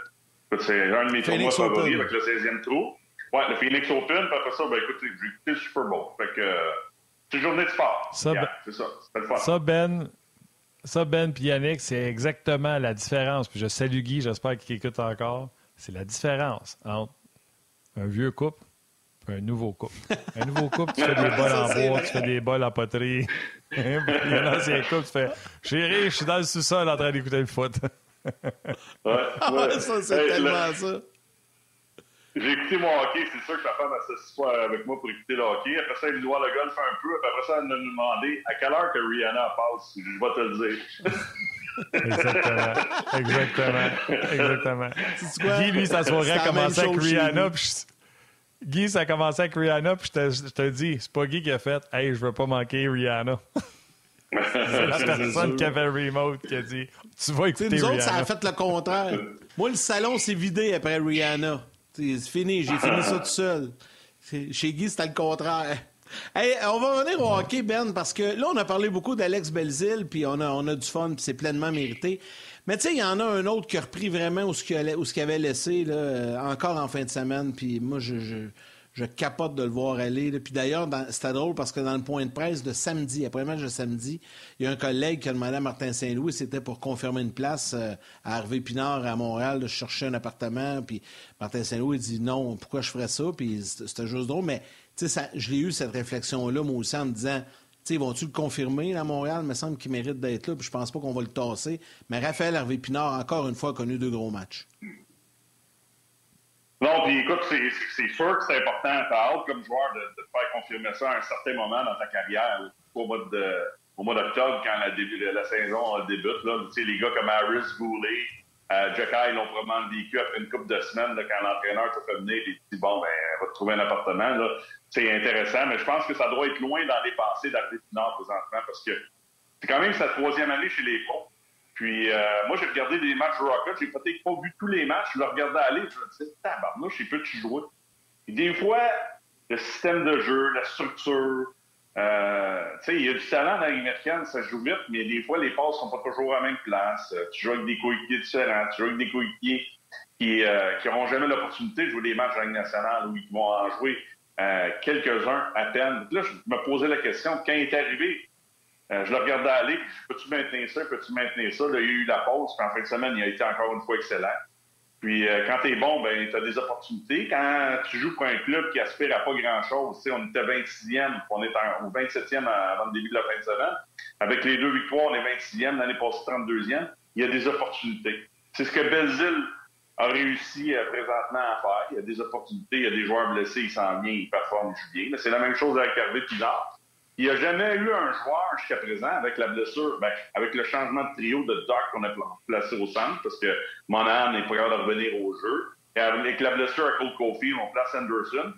le, c'est un de mes Phoenix tournois favoris avec le 16e trou. Ouais, le Phoenix Open. Puis après ça, ben, écoute, j'ai écouté le Super Bowl. Fait que euh, c'est une journée de sport. Ça, yeah, ben, c'est ça. C'était le fun. Ça, Ben, ça, Ben et Yannick, c'est exactement la différence. Puis je salue Guy, j'espère qu'il écoute encore. C'est la différence entre un vieux couple et un nouveau couple. Un nouveau couple, tu fais des bols en bois, tu fais des bols en poterie. puis il y a un ancien couple, tu fais Chérie, je suis dans le sous-sol en train d'écouter le foot. ouais, ouais. ça, c'est tellement ça. J'ai écouté mon hockey, c'est sûr que la femme s'assoit avec moi pour écouter le hockey. Après ça, elle doit le golf un peu. Après ça, elle m'a demandé à quelle heure que Rihanna passe. Je vais te le dire. Exactement. Exactement. Exactement. Guy, lui, sa soirée a commencé avec Rihanna. Guy, ça a commencé avec Rihanna. Puis je te, dis, c'est pas Guy qui a fait Hey, je veux pas manquer Rihanna. c'est la personne qui avait le remote qui a dit Tu vas écouter nous Rihanna. Nous autres, ça a fait le contraire. Moi, le salon s'est vidé après Rihanna. C'est fini, j'ai fini ça tout seul. Chez Guy, c'était le contraire. Hey, on va revenir au hockey, Ben, parce que là, on a parlé beaucoup d'Alex Belzil, puis on a, on a du fun, puis c'est pleinement mérité. Mais tu sais, il y en a un autre qui a repris vraiment où ce qu'il avait laissé, là, euh, encore en fin de semaine, puis moi, je, je, je capote de le voir aller. Puis d'ailleurs, c'était drôle parce que dans le point de presse de samedi, après le match de samedi, il y a un collègue qui a demandé à Martin Saint-Louis, c'était pour confirmer une place euh, à Hervé Pinard à Montréal, de chercher un appartement. Puis Martin Saint-Louis dit non, pourquoi je ferais ça? Puis c'était juste drôle. Mais ça, je l'ai eu cette réflexion-là, moi aussi, en me disant sais, vont-tu le confirmer à Montréal? Il me semble qu'il mérite d'être là, puis je pense pas qu'on va le tasser. Mais Raphaël Hervé Pinard, encore une fois, a connu deux gros matchs. Non, puis écoute, c'est sûr que c'est important. T'as hâte comme joueur de, de, faire confirmer ça à un certain moment dans ta carrière, au mois de, au mois d'octobre, quand la, début, la, saison débute. Là, les gars comme Harris, Goulet, euh, Jack ils l'ont probablement vécu après une couple de semaines là, quand l'entraîneur t'a fait venir et dit bon ben va te trouver un appartement. C'est intéressant, mais je pense que ça doit être loin dans les pensées d'arriver Nord présentement parce que c'est quand même sa troisième année chez les pros. Puis euh, moi, j'ai regardé des matchs Rocket. J'ai peut-être pas vu tous les matchs. Je le regardais aller. Je me disais, tabarnouche, il peut tu jouer. Et des fois, le système de jeu, la structure, euh, tu sais, il y a du talent dans la américaine, ça joue vite, mais des fois, les passes sont pas toujours à la même place. Euh, tu joues avec des coéquipiers différents. Tu joues avec des coéquipiers qui n'auront jamais l'opportunité de jouer des matchs en Ligue nationale ou ils vont en jouer quelques-uns à peine. Là, je me posais la question, quand est arrivé, euh, je le regardais aller, puis peux-tu maintenir ça, peux-tu maintenir ça? Il y a eu la pause, puis en fin de semaine, il a été encore une fois excellent. Puis euh, quand tu es bon, ben tu as des opportunités. Quand tu joues pour un club qui aspire à pas grand-chose, on était 26e, on est au 27e avant le début de la fin de semaine. Avec les deux victoires, on est 26e, l'année passée 32e. Il y a des opportunités. C'est ce que Belzile a réussi euh, présentement à faire. Il y a des opportunités, il y a des joueurs blessés, ils s'en viennent, ils performent, ils bien. C'est la même chose avec Hervé Pinard. Il n'y a jamais eu un joueur jusqu'à présent avec la blessure, ben, avec le changement de trio de Doc qu'on a placé au centre, parce que Monahan n'est pas capable de revenir au jeu. Et avec la blessure à Cole Kofi, on place Anderson.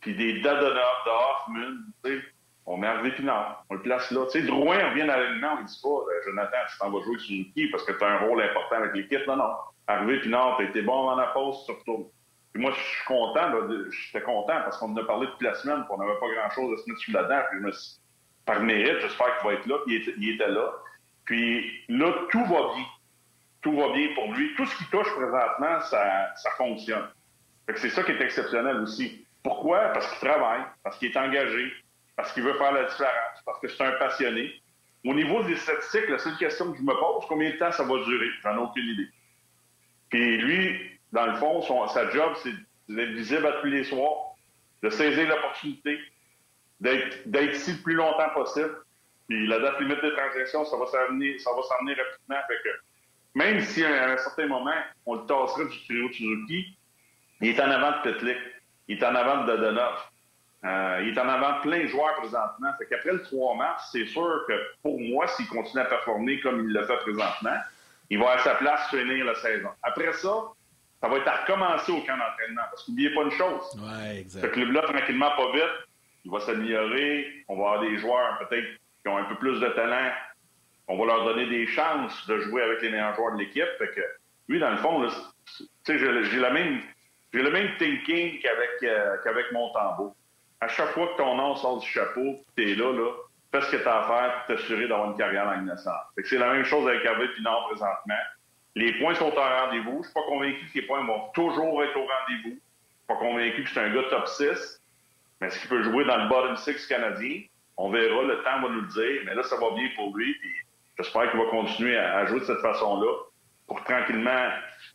Puis des Dadonov, de Hoffman, on met Harvey Pinard, on le place là. Tu sais, Drouin revient dans l'alignement, on ne dit pas, euh, Jonathan, tu t'en vas jouer sur une qui parce que tu as un rôle important avec l'équipe. Non, non. Harvey Pinard, tu été bon dans la pause, tu retournes. Puis moi, je suis content, j'étais content parce qu'on en a parlé depuis la semaine, puis on n'avait pas grand-chose à se mettre sous la dent. Puis je me suis, par mérite, j'espère qu'il va être là, puis il était, là. Puis là, tout va bien. Tout va bien pour lui. Tout ce qui touche présentement, ça, ça fonctionne. c'est ça qui est exceptionnel aussi. Pourquoi? Parce qu'il travaille, parce qu'il est engagé, parce qu'il veut faire la différence, parce que c'est un passionné. Au niveau des statistiques, la seule question que je me pose, combien de temps ça va durer? J'en ai aucune idée. Puis lui, dans le fond, son, sa job, c'est d'être visible à tous les soirs, de saisir l'opportunité, d'être ici le plus longtemps possible. Puis la date limite de transaction, ça va s'amener, ça va rapidement. Fait que même si à un certain moment, on le tasserait du trio Suzuki, il est en avant de Petlik, il est en avant de Dodonov. Euh, il est en avant de plein de joueurs présentement. Fait qu'après le 3 mars, c'est sûr que pour moi, s'il continue à performer comme il le fait présentement, il va à sa place finir la saison. Après ça, ça va être à recommencer au camp d'entraînement. Parce qu'oubliez pas une chose. Ouais, exact. Ce club-là, tranquillement, pas vite, il va s'améliorer. On va avoir des joueurs peut-être qui ont un peu plus de talent. On va leur donner des chances de jouer avec les meilleurs joueurs de l'équipe. Fait que lui, dans le fond, j'ai la même j'ai le même thinking qu'avec euh, qu'avec Montembeau à chaque fois que ton nom sort du chapeau, tu es là, là, fais ce que tu as à faire pour t'assurer d'avoir une carrière dans une C'est la même chose avec Harvey Pinard présentement. Les points sont au rendez-vous. Je suis pas convaincu que les points vont toujours être au rendez-vous. Je suis pas convaincu que c'est un gars top 6. Mais est-ce qu'il peut jouer dans le bottom 6 canadien? On verra, le temps va nous le dire. Mais là, ça va bien pour lui. J'espère qu'il va continuer à, jouer de cette façon-là pour tranquillement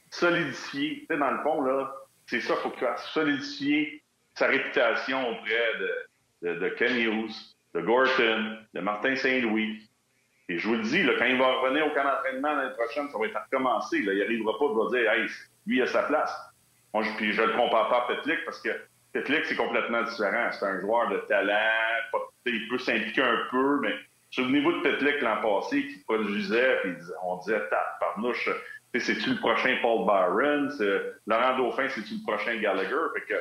solidifier. Tu sais, dans le fond, là, c'est ça, il faut qu'il solidifier sa réputation auprès de, de, Ken Hughes, de Gorton, de Martin Saint-Louis. Et je vous le dis, là, quand il va revenir au camp d'entraînement l'année prochaine, ça va être à recommencer. Là. Il n'arrivera pas de dire Hey, lui a sa place. Moi, je, puis je le compare pas à Petlik parce que Petlik, c'est complètement différent. C'est un joueur de talent. il peut s'impliquer un peu, mais niveau de Petlik l'an passé, qui produisait, puis on disait Tap, parnouche, c'est-tu le prochain Paul Byron? Laurent Dauphin, c'est-tu le prochain Gallagher? Fait que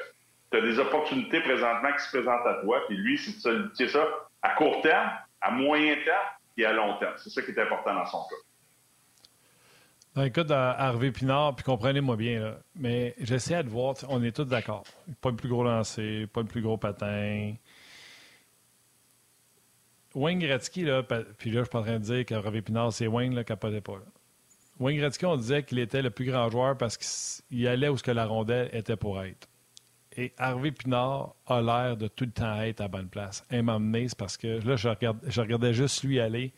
tu as des opportunités présentement qui se présentent à toi. Puis lui, c'est ça à court terme, à moyen terme et à long terme. C'est ça qui est important dans son cas. Dans le cas d'Harvey Pinard, puis comprenez-moi bien, là, mais j'essaie de voir, on est tous d'accord. Pas le plus gros lancer, pas le plus gros patin. Wayne Gretzky, là, puis là, je suis pas en train de dire qu'Harvey Pinard, c'est Wayne, là, capotait pas. Wayne Gretzky, on disait qu'il était le plus grand joueur parce qu'il allait où ce que la rondelle était pour être. Et Harvey Pinard a l'air de tout le temps être à bonne place. Et m'emmener, c'est parce que là, je, regardais juste lui aller,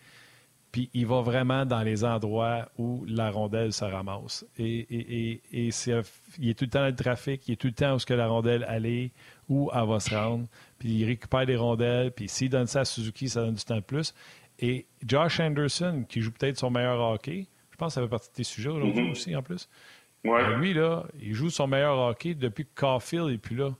puis il va vraiment dans les endroits où la rondelle se ramasse. Et, et, il est tout le temps dans le trafic, il est tout le temps où ce que la rondelle allait, où elle va se rendre, puis il récupère des rondelles, puis s'il donne ça à Suzuki, ça donne du temps de plus. Et Josh Anderson, qui joue peut-être son meilleur hockey, je pense que ça fait partie de tes sujets aujourd'hui mm-hmm. aussi, en plus. Ouais. Lui, là, il joue son meilleur hockey depuis que Caulfield n'est plus là.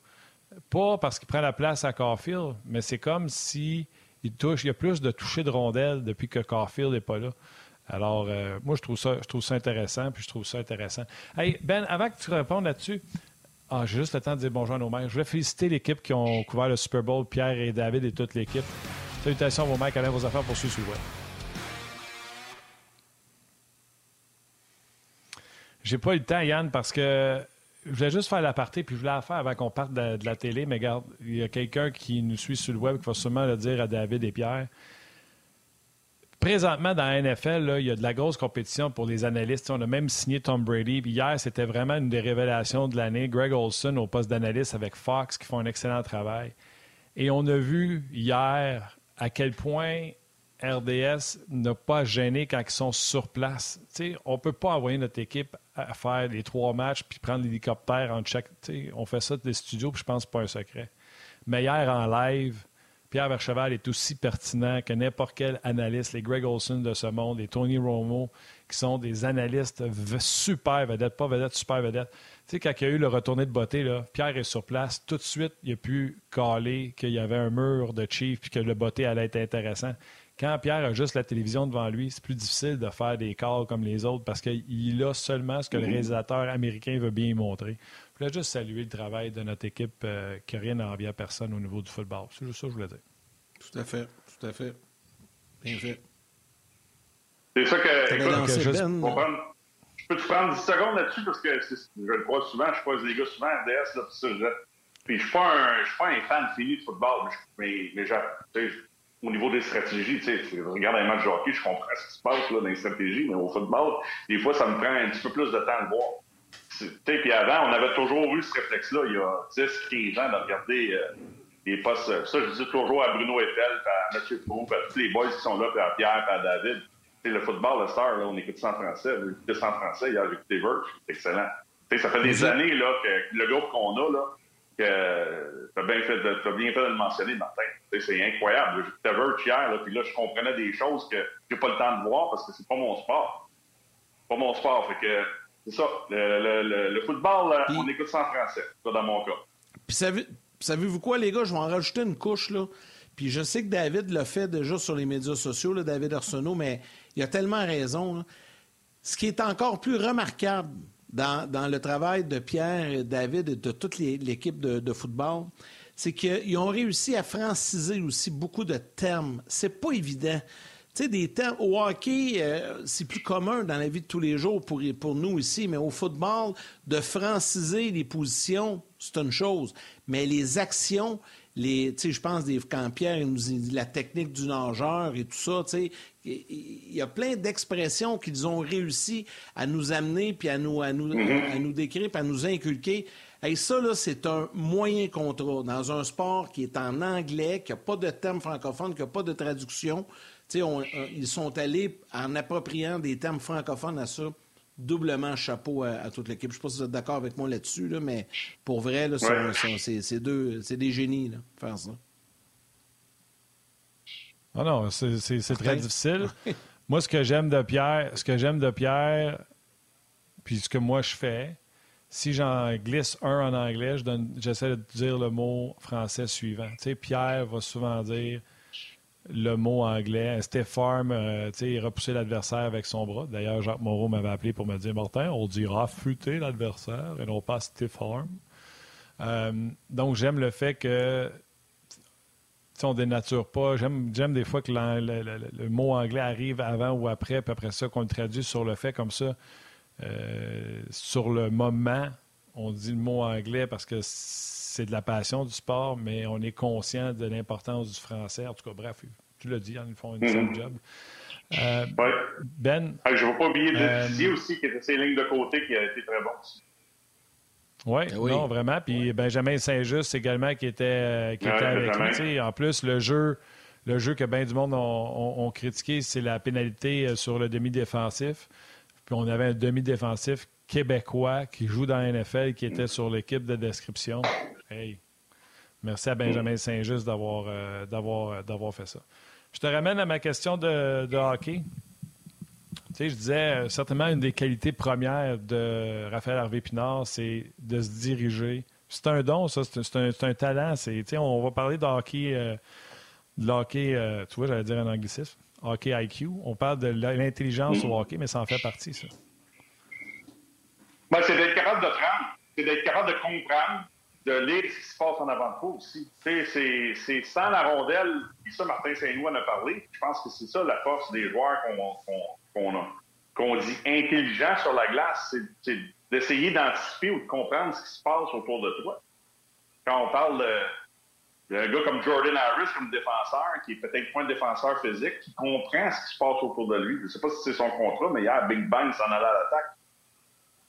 Pas parce qu'il prend la place à Caulfield, mais c'est comme si il touche, il y a plus de toucher de rondelles depuis que Caulfield n'est pas là. Alors, euh, moi, je trouve, ça, je trouve ça intéressant, puis je trouve ça intéressant. Hey, Ben, avant que tu répondes là-dessus, ah, j'ai juste le temps de dire bonjour à nos mères. Je voulais féliciter l'équipe qui ont couvert le Super Bowl, Pierre et David et toute l'équipe. Salutations vos mères, allez vos affaires pour suivre sur le web. J'ai pas eu le temps, Yann, parce que je voulais juste faire la partie, puis je voulais la faire avant qu'on parte de, la télé. Mais regarde, il y a quelqu'un qui nous suit sur le web qui va sûrement le dire à David et Pierre. Présentement, dans la NFL, il y a de la grosse compétition pour les analystes. On a même signé Tom Brady. hier, c'était vraiment une des révélations de l'année. Greg Olson au poste d'analyste avec Fox qui font un excellent travail. Et on a vu hier à quel point RDS n'a pas gêné quand ils sont sur place. on ne peut pas envoyer notre équipe à faire les trois matchs puis prendre l'hélicoptère en check. on fait ça des studios, puis je pense que pas un secret. Mais hier en live, Pierre Vercheval est aussi pertinent que n'importe quel analyste, les Greg Olson de ce monde, les Tony Romo, qui sont des analystes super vedettes, pas vedettes, super vedettes. Quand il y a eu le retourné de beauté, Pierre est sur place. Tout de suite, il a pu caler qu'il y avait un mur de Chief puis que le beauté allait être intéressant. Quand Pierre a juste la télévision devant lui, c'est plus difficile de faire des calls comme les autres parce qu'il a seulement ce que le mm-hmm. réalisateur américain veut bien montrer. Je voulais juste saluer le travail de notre équipe euh, qui n'a rien à envier à personne au niveau du football. C'est juste ça que je voulais dire. Tout à fait. Tout à fait. Bien fait. C'est ça que. Écoute, ben, je peux te prendre 10 secondes là-dessus? Parce que je le crois souvent, je croise les gars souvent à RDS, là, puis je, puis je suis pas un, je suis pas un fan fini de football, mais, mais, mais au niveau des stratégies, tu sais, je regarde un match de hockey, je comprends ce qui se passe là, dans les stratégies, mais au football, des fois, ça me prend un petit peu plus de temps à le voir. Puis avant, on avait toujours eu ce réflexe-là, il y a 10, 15 ans, de regarder euh, les postes. Ça, je dis toujours à Bruno Eiffel, à M. Fou, à tous les boys qui sont là, puis à Pierre, puis à David le football, le star, on écoute ça en français. J'ai écouté ça en français hier, j'ai écouté Verge, c'est excellent. ça fait des années là, que le groupe qu'on a, là, que tu as bien, fait de, bien fait de le mentionner, Martin. C'est incroyable. J'écoutais Verge hier, là, puis là, je comprenais des choses que j'ai pas le temps de voir parce que c'est pas mon sport. Pas mon sport. Fait que c'est ça. Le, le, football, on écoute ça en français, ça dans mon cas. Puis savez-vous quoi, les gars? Je vais en rajouter une couche, là. Puis je sais que David le fait déjà sur les médias sociaux, là, David Arsenault, mais il a tellement raison. Ce qui est encore plus remarquable dans, le travail de Pierre, David et de toute l'équipe de, football, c'est qu'ils ont réussi à franciser aussi beaucoup de termes. C'est pas évident. Tu sais, des termes. Au hockey, euh, c'est plus commun dans la vie de tous les jours pour, pour nous ici, mais au football, de franciser les positions, c'est une chose. Mais les actions, les, je pense des, Pierre nous dit la technique du nageur et tout ça, il y a plein d'expressions qu'ils ont réussi à nous amener puis à nous, à nous, mm-hmm. à nous décrire puis à nous inculquer. Et ça, là, c'est un moyen contrat dans un sport qui est en anglais, qui n'a pas de terme francophone, qui n'a pas de traduction. On, ils sont allés en appropriant des termes francophones à ça doublement chapeau à, toute l'équipe. Je ne sais pas si vous êtes d'accord avec moi là-dessus, là, mais pour vrai, c'est deux, c'est des génies, là, faire ça. Ah non, c'est très difficile. moi, ce que j'aime de Pierre, ce que j'aime de Pierre, puis ce que moi je fais, si j'en glisse un en anglais, j'essaie de dire le mot français suivant. Tu sais, Pierre va souvent dire le mot anglais. Steph Farm, euh, il repoussait l'adversaire avec son bras. D'ailleurs, Jacques Moreau m'avait appelé pour me dire Martin, on dira futer l'adversaire et non pas arm. Euh, donc, j'aime le fait que on dénature pas. J'aime des fois que le, mot anglais arrive avant ou après, puis après ça, qu'on le traduit sur le fait comme ça. Euh, sur le moment, on dit le mot anglais parce que c'est de la passion du sport, mais on est conscient de l'importance du français. En tout cas, bref, tu l'as dit, ils font une mm job. Euh, ben? Ah, je ne vais pas oublier de euh, aussi, qui était ses lignes de côté, qui a été très bon aussi. Ouais, oui, non, vraiment. Puis Benjamin Saint-Just également qui était, euh, qui était avec lui. En plus, le jeu, le jeu que bien du monde ont, critiqué, c'est la pénalité sur le demi-défensif. Puis on avait un demi-défensif québécois qui joue dans la NFL, qui était sur l'équipe de description. Merci à Benjamin Saint-Just d'avoir, euh, d'avoir, d'avoir fait ça. Je te ramène à ma question de, hockey. Tu sais, je disais, euh, certainement, une des qualités premières de Raphaël Harvey-Pinard, c'est de se diriger. C'est un don, ça, c'est un, un, talent. C'est, tu sais, on va parler de hockey, euh, de hockey euh, tu vois, j'allais dire en anglicisme, hockey IQ. On parle de l'intelligence au hockey, mais ça en fait partie, ça. Ben, c'est d'être capable de prendre, c'est d'être capable de comprendre, de lire ce qui se passe en avant de toi aussi. C'est sans la rondelle, et ça, Martin Saint-Louis en a parlé. Je pense que c'est ça la force des joueurs qu'on qu'on dit intelligent sur la glace, c'est d'essayer d'anticiper ou de comprendre ce qui se passe autour de toi. Quand on parle d'un gars comme Jordan Harris comme défenseur, qui est peut-être point de défenseur physique, qui comprend ce qui se passe autour de lui. Je ne sais pas si c'est son contrat, mais hier, Big Bang s'en allait à l'attaque.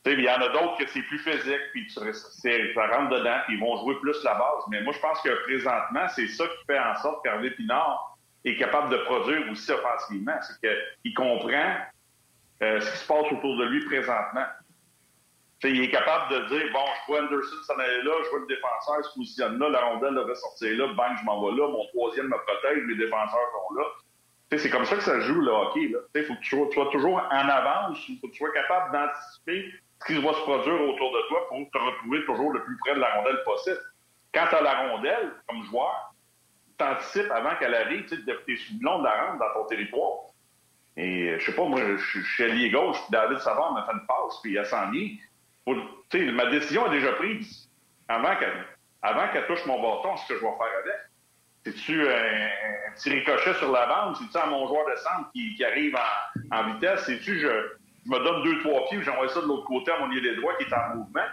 Il y en a d'autres que c'est plus physique, puis ça rentre dedans, puis ils vont jouer plus la base. Mais moi, je pense que présentement, c'est ça qui fait en sorte qu'Hervé Pinard est capable de produire aussi offensivement. C'est qu'il comprend euh, ce qui se passe autour de lui présentement. il est capable de dire bon, je vois Anderson s'en aller là, je vois le défenseur se positionne là, la rondelle devrait sortir là, bang, je m'en vais là, mon troisième me protège, mes défenseurs sont là. C'est comme ça que ça joue le hockey. Il faut que tu sois, toujours en avance, il faut que tu sois capable d'anticiper qui va se produire autour de toi pour te retrouver toujours le plus près de la rondelle possible. Quand tu as la rondelle, comme joueur, tu anticipes avant qu'elle arrive, tu es sous le long de la rampe dans ton territoire. Et euh, je sais pas, moi, je suis allié gauche, David Savard m'a fait une passe, puis il s'en vient. ma décision est déjà prise. Avant qu'elle touche mon bâton, ce que je vais faire avec. C'est-tu un, petit ricochet sur la bande? C'est-tu à mon joueur de centre qui, arrive en, vitesse? C'est-tu je, je, me donne deux, trois pieds, j'envoie ça de l'autre côté à mon des droit qui est en mouvement?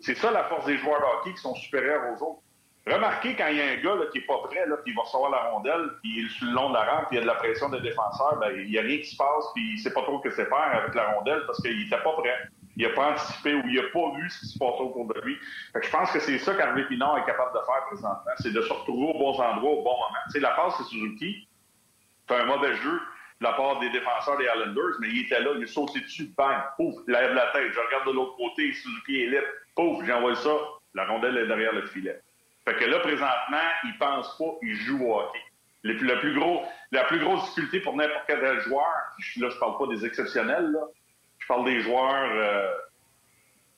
C'est ça la force des joueurs de hockey qui sont supérieurs aux autres. Remarquez quand il y a un gars qui n'est pas prêt, là, qui va recevoir la rondelle, puis il est sur le long de la rampe, puis il y a de la pression des défenseurs, ben, il n'y a rien qui se passe, puis il ne sait pas trop que c'est faire avec la rondelle parce qu'il n'était pas prêt. Il n'a pas anticipé ou il n'a pas vu ce qui se passe autour de lui. je pense que c'est ça qu'Harvey Pinard est capable de faire présentement, c'est de se retrouver aux bons endroits au bon moment. sais, la passe, c'est Suzuki. C'est un mauvais jeu de la part des défenseurs des Islanders, mais il était là, il est sauté dessus, bang, pouf, il lève la tête. Je regarde de l'autre côté, Suzuki est libre, pouf, j'envoie ça, la rondelle est derrière le filet. Fait que là, présentement, il pense pas, il joue au hockey. Le, plus gros, la plus grosse difficulté pour n'importe quel joueur, là, je parle pas des exceptionnels, là, je parle des joueurs euh,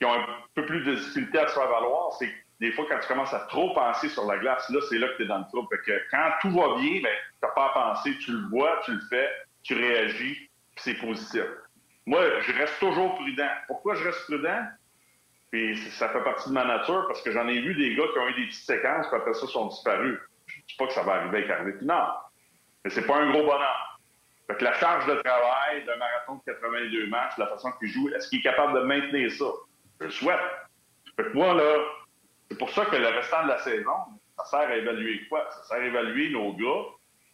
qui ont un peu plus de difficulté à se faire valoir, c'est des fois, quand tu commences à trop penser sur la glace, là, c'est là que tu es dans le trouble. Fait que quand tout va bien, ben, tu n'as pas à penser, tu le vois, tu le fais, tu réagis, c'est positif. Moi, je reste toujours prudent. Pourquoi je reste prudent? Puis ça fait partie de ma nature parce que j'en ai vu des gars qui ont eu des petites séquences, puis après ça, sont disparus. Je ne dis pas que ça va arriver avec Harvey non. Mais c'est pas un gros bonheur. Fait que la charge de travail d'un marathon de 82 matchs, la façon qu'il joue, est-ce qu'il est capable de maintenir ça? Je le souhaite. Fait que moi, là, c'est pour ça que le restant de la saison, ça sert à évaluer quoi? Ça sert à évaluer nos gars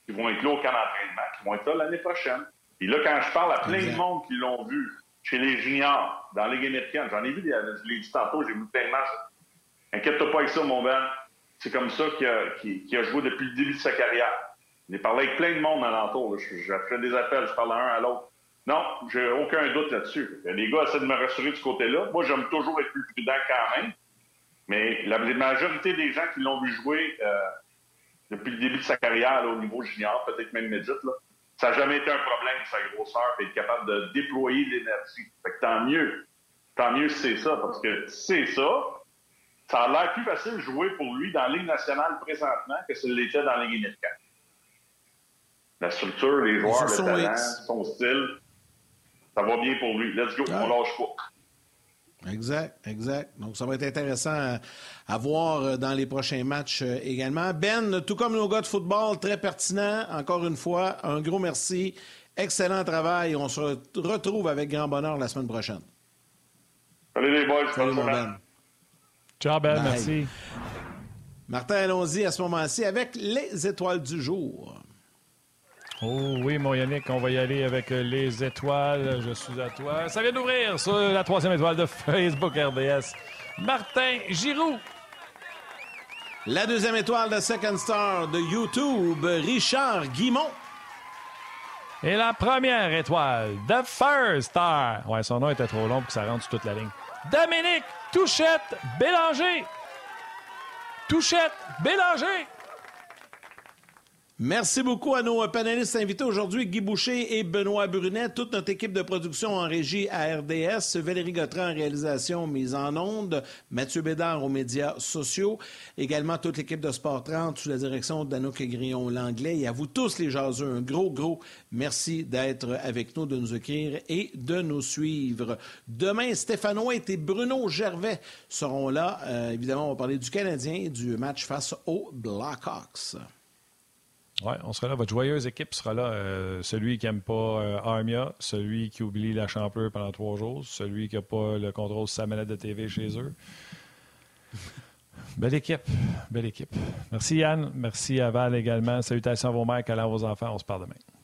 qui vont être là au camp d'entraînement, qui vont être là l'année prochaine. Et là, quand je parle à plein de monde qui l'ont vu, chez les juniors, dans la Ligue américaine. J'en ai vu, des, je l'ai dit tantôt, j'ai vu plein de matchs. Inquiète-toi pas avec ça, mon Ben. C'est comme ça qu'il a, a, joué depuis le début de sa carrière. Il a parlé avec plein de monde alentour. Je, je fais des appels, je parle d'un à l'autre. Non, j'ai aucun doute là-dessus. Les gars essaient de me rassurer de ce côté-là. Moi, j'aime toujours être plus prudent quand même. Mais la, majorité des gens qui l'ont vu jouer euh, depuis le début de sa carrière au niveau junior, peut-être même médite, là, ça n'a jamais été un problème, sa grosseur, et être capable de déployer l'énergie. Fait que tant mieux. Tant mieux si c'est ça, parce que si c'est ça, ça a l'air plus facile de jouer pour lui dans la Ligue nationale présentement que ce l'était dans la Ligue américaine. La structure, les joueurs, le talent, son style, ça va bien pour lui. Let's go, on lâche pas. Exact, exact. Donc, ça va être intéressant à, voir euh, dans les prochains matchs euh, également. Ben, tout comme nos gars de football, très pertinent. Encore une fois, un gros merci. Excellent travail. On se retrouve avec grand bonheur la semaine prochaine. Salut les boys. Salut mon Ben. Ciao Ben, merci. Martin, allons-y à ce moment-ci avec les étoiles du jour. Oh oui, mon Yannick, on va y aller avec euh, les étoiles. Je suis à toi. Ça vient d'ouvrir sur la troisième étoile de Facebook RDS. Martin Giroux. La deuxième étoile de Second Star de YouTube, Richard Guimont. Et la première étoile de First Star. Ouais, son nom était trop long pour que ça rentre sur toute la ligne. Dominique Touchette Bélanger. Touchette Bélanger. Merci beaucoup à nos panélistes invités aujourd'hui, Guy Boucher et Benoît Brunet, toute notre équipe de production en régie à RDS, Valérie Gautran en réalisation mise en onde, Mathieu Bédard aux médias sociaux, également toute l'équipe de Sport 30 sous la direction d'Anouk Grillon-Langlais et à vous tous les jaseux, un gros, gros merci d'être avec nous, de nous écrire et de nous suivre. Demain, Stéphane et Bruno Gervais seront là. Euh, évidemment, on va parler du Canadien et du match face aux Blackhawks. Oui, on sera là. Votre joyeuse équipe sera là. Euh, celui qui n'aime pas euh, Armia, celui qui oublie la champleur pendant trois jours, celui qui n'a pas le contrôle de sa manette de TV chez eux. Belle équipe. Belle équipe. Merci Yann. Merci à Val également. Salutations à vos mères, câlins à vos enfants. On se parle demain.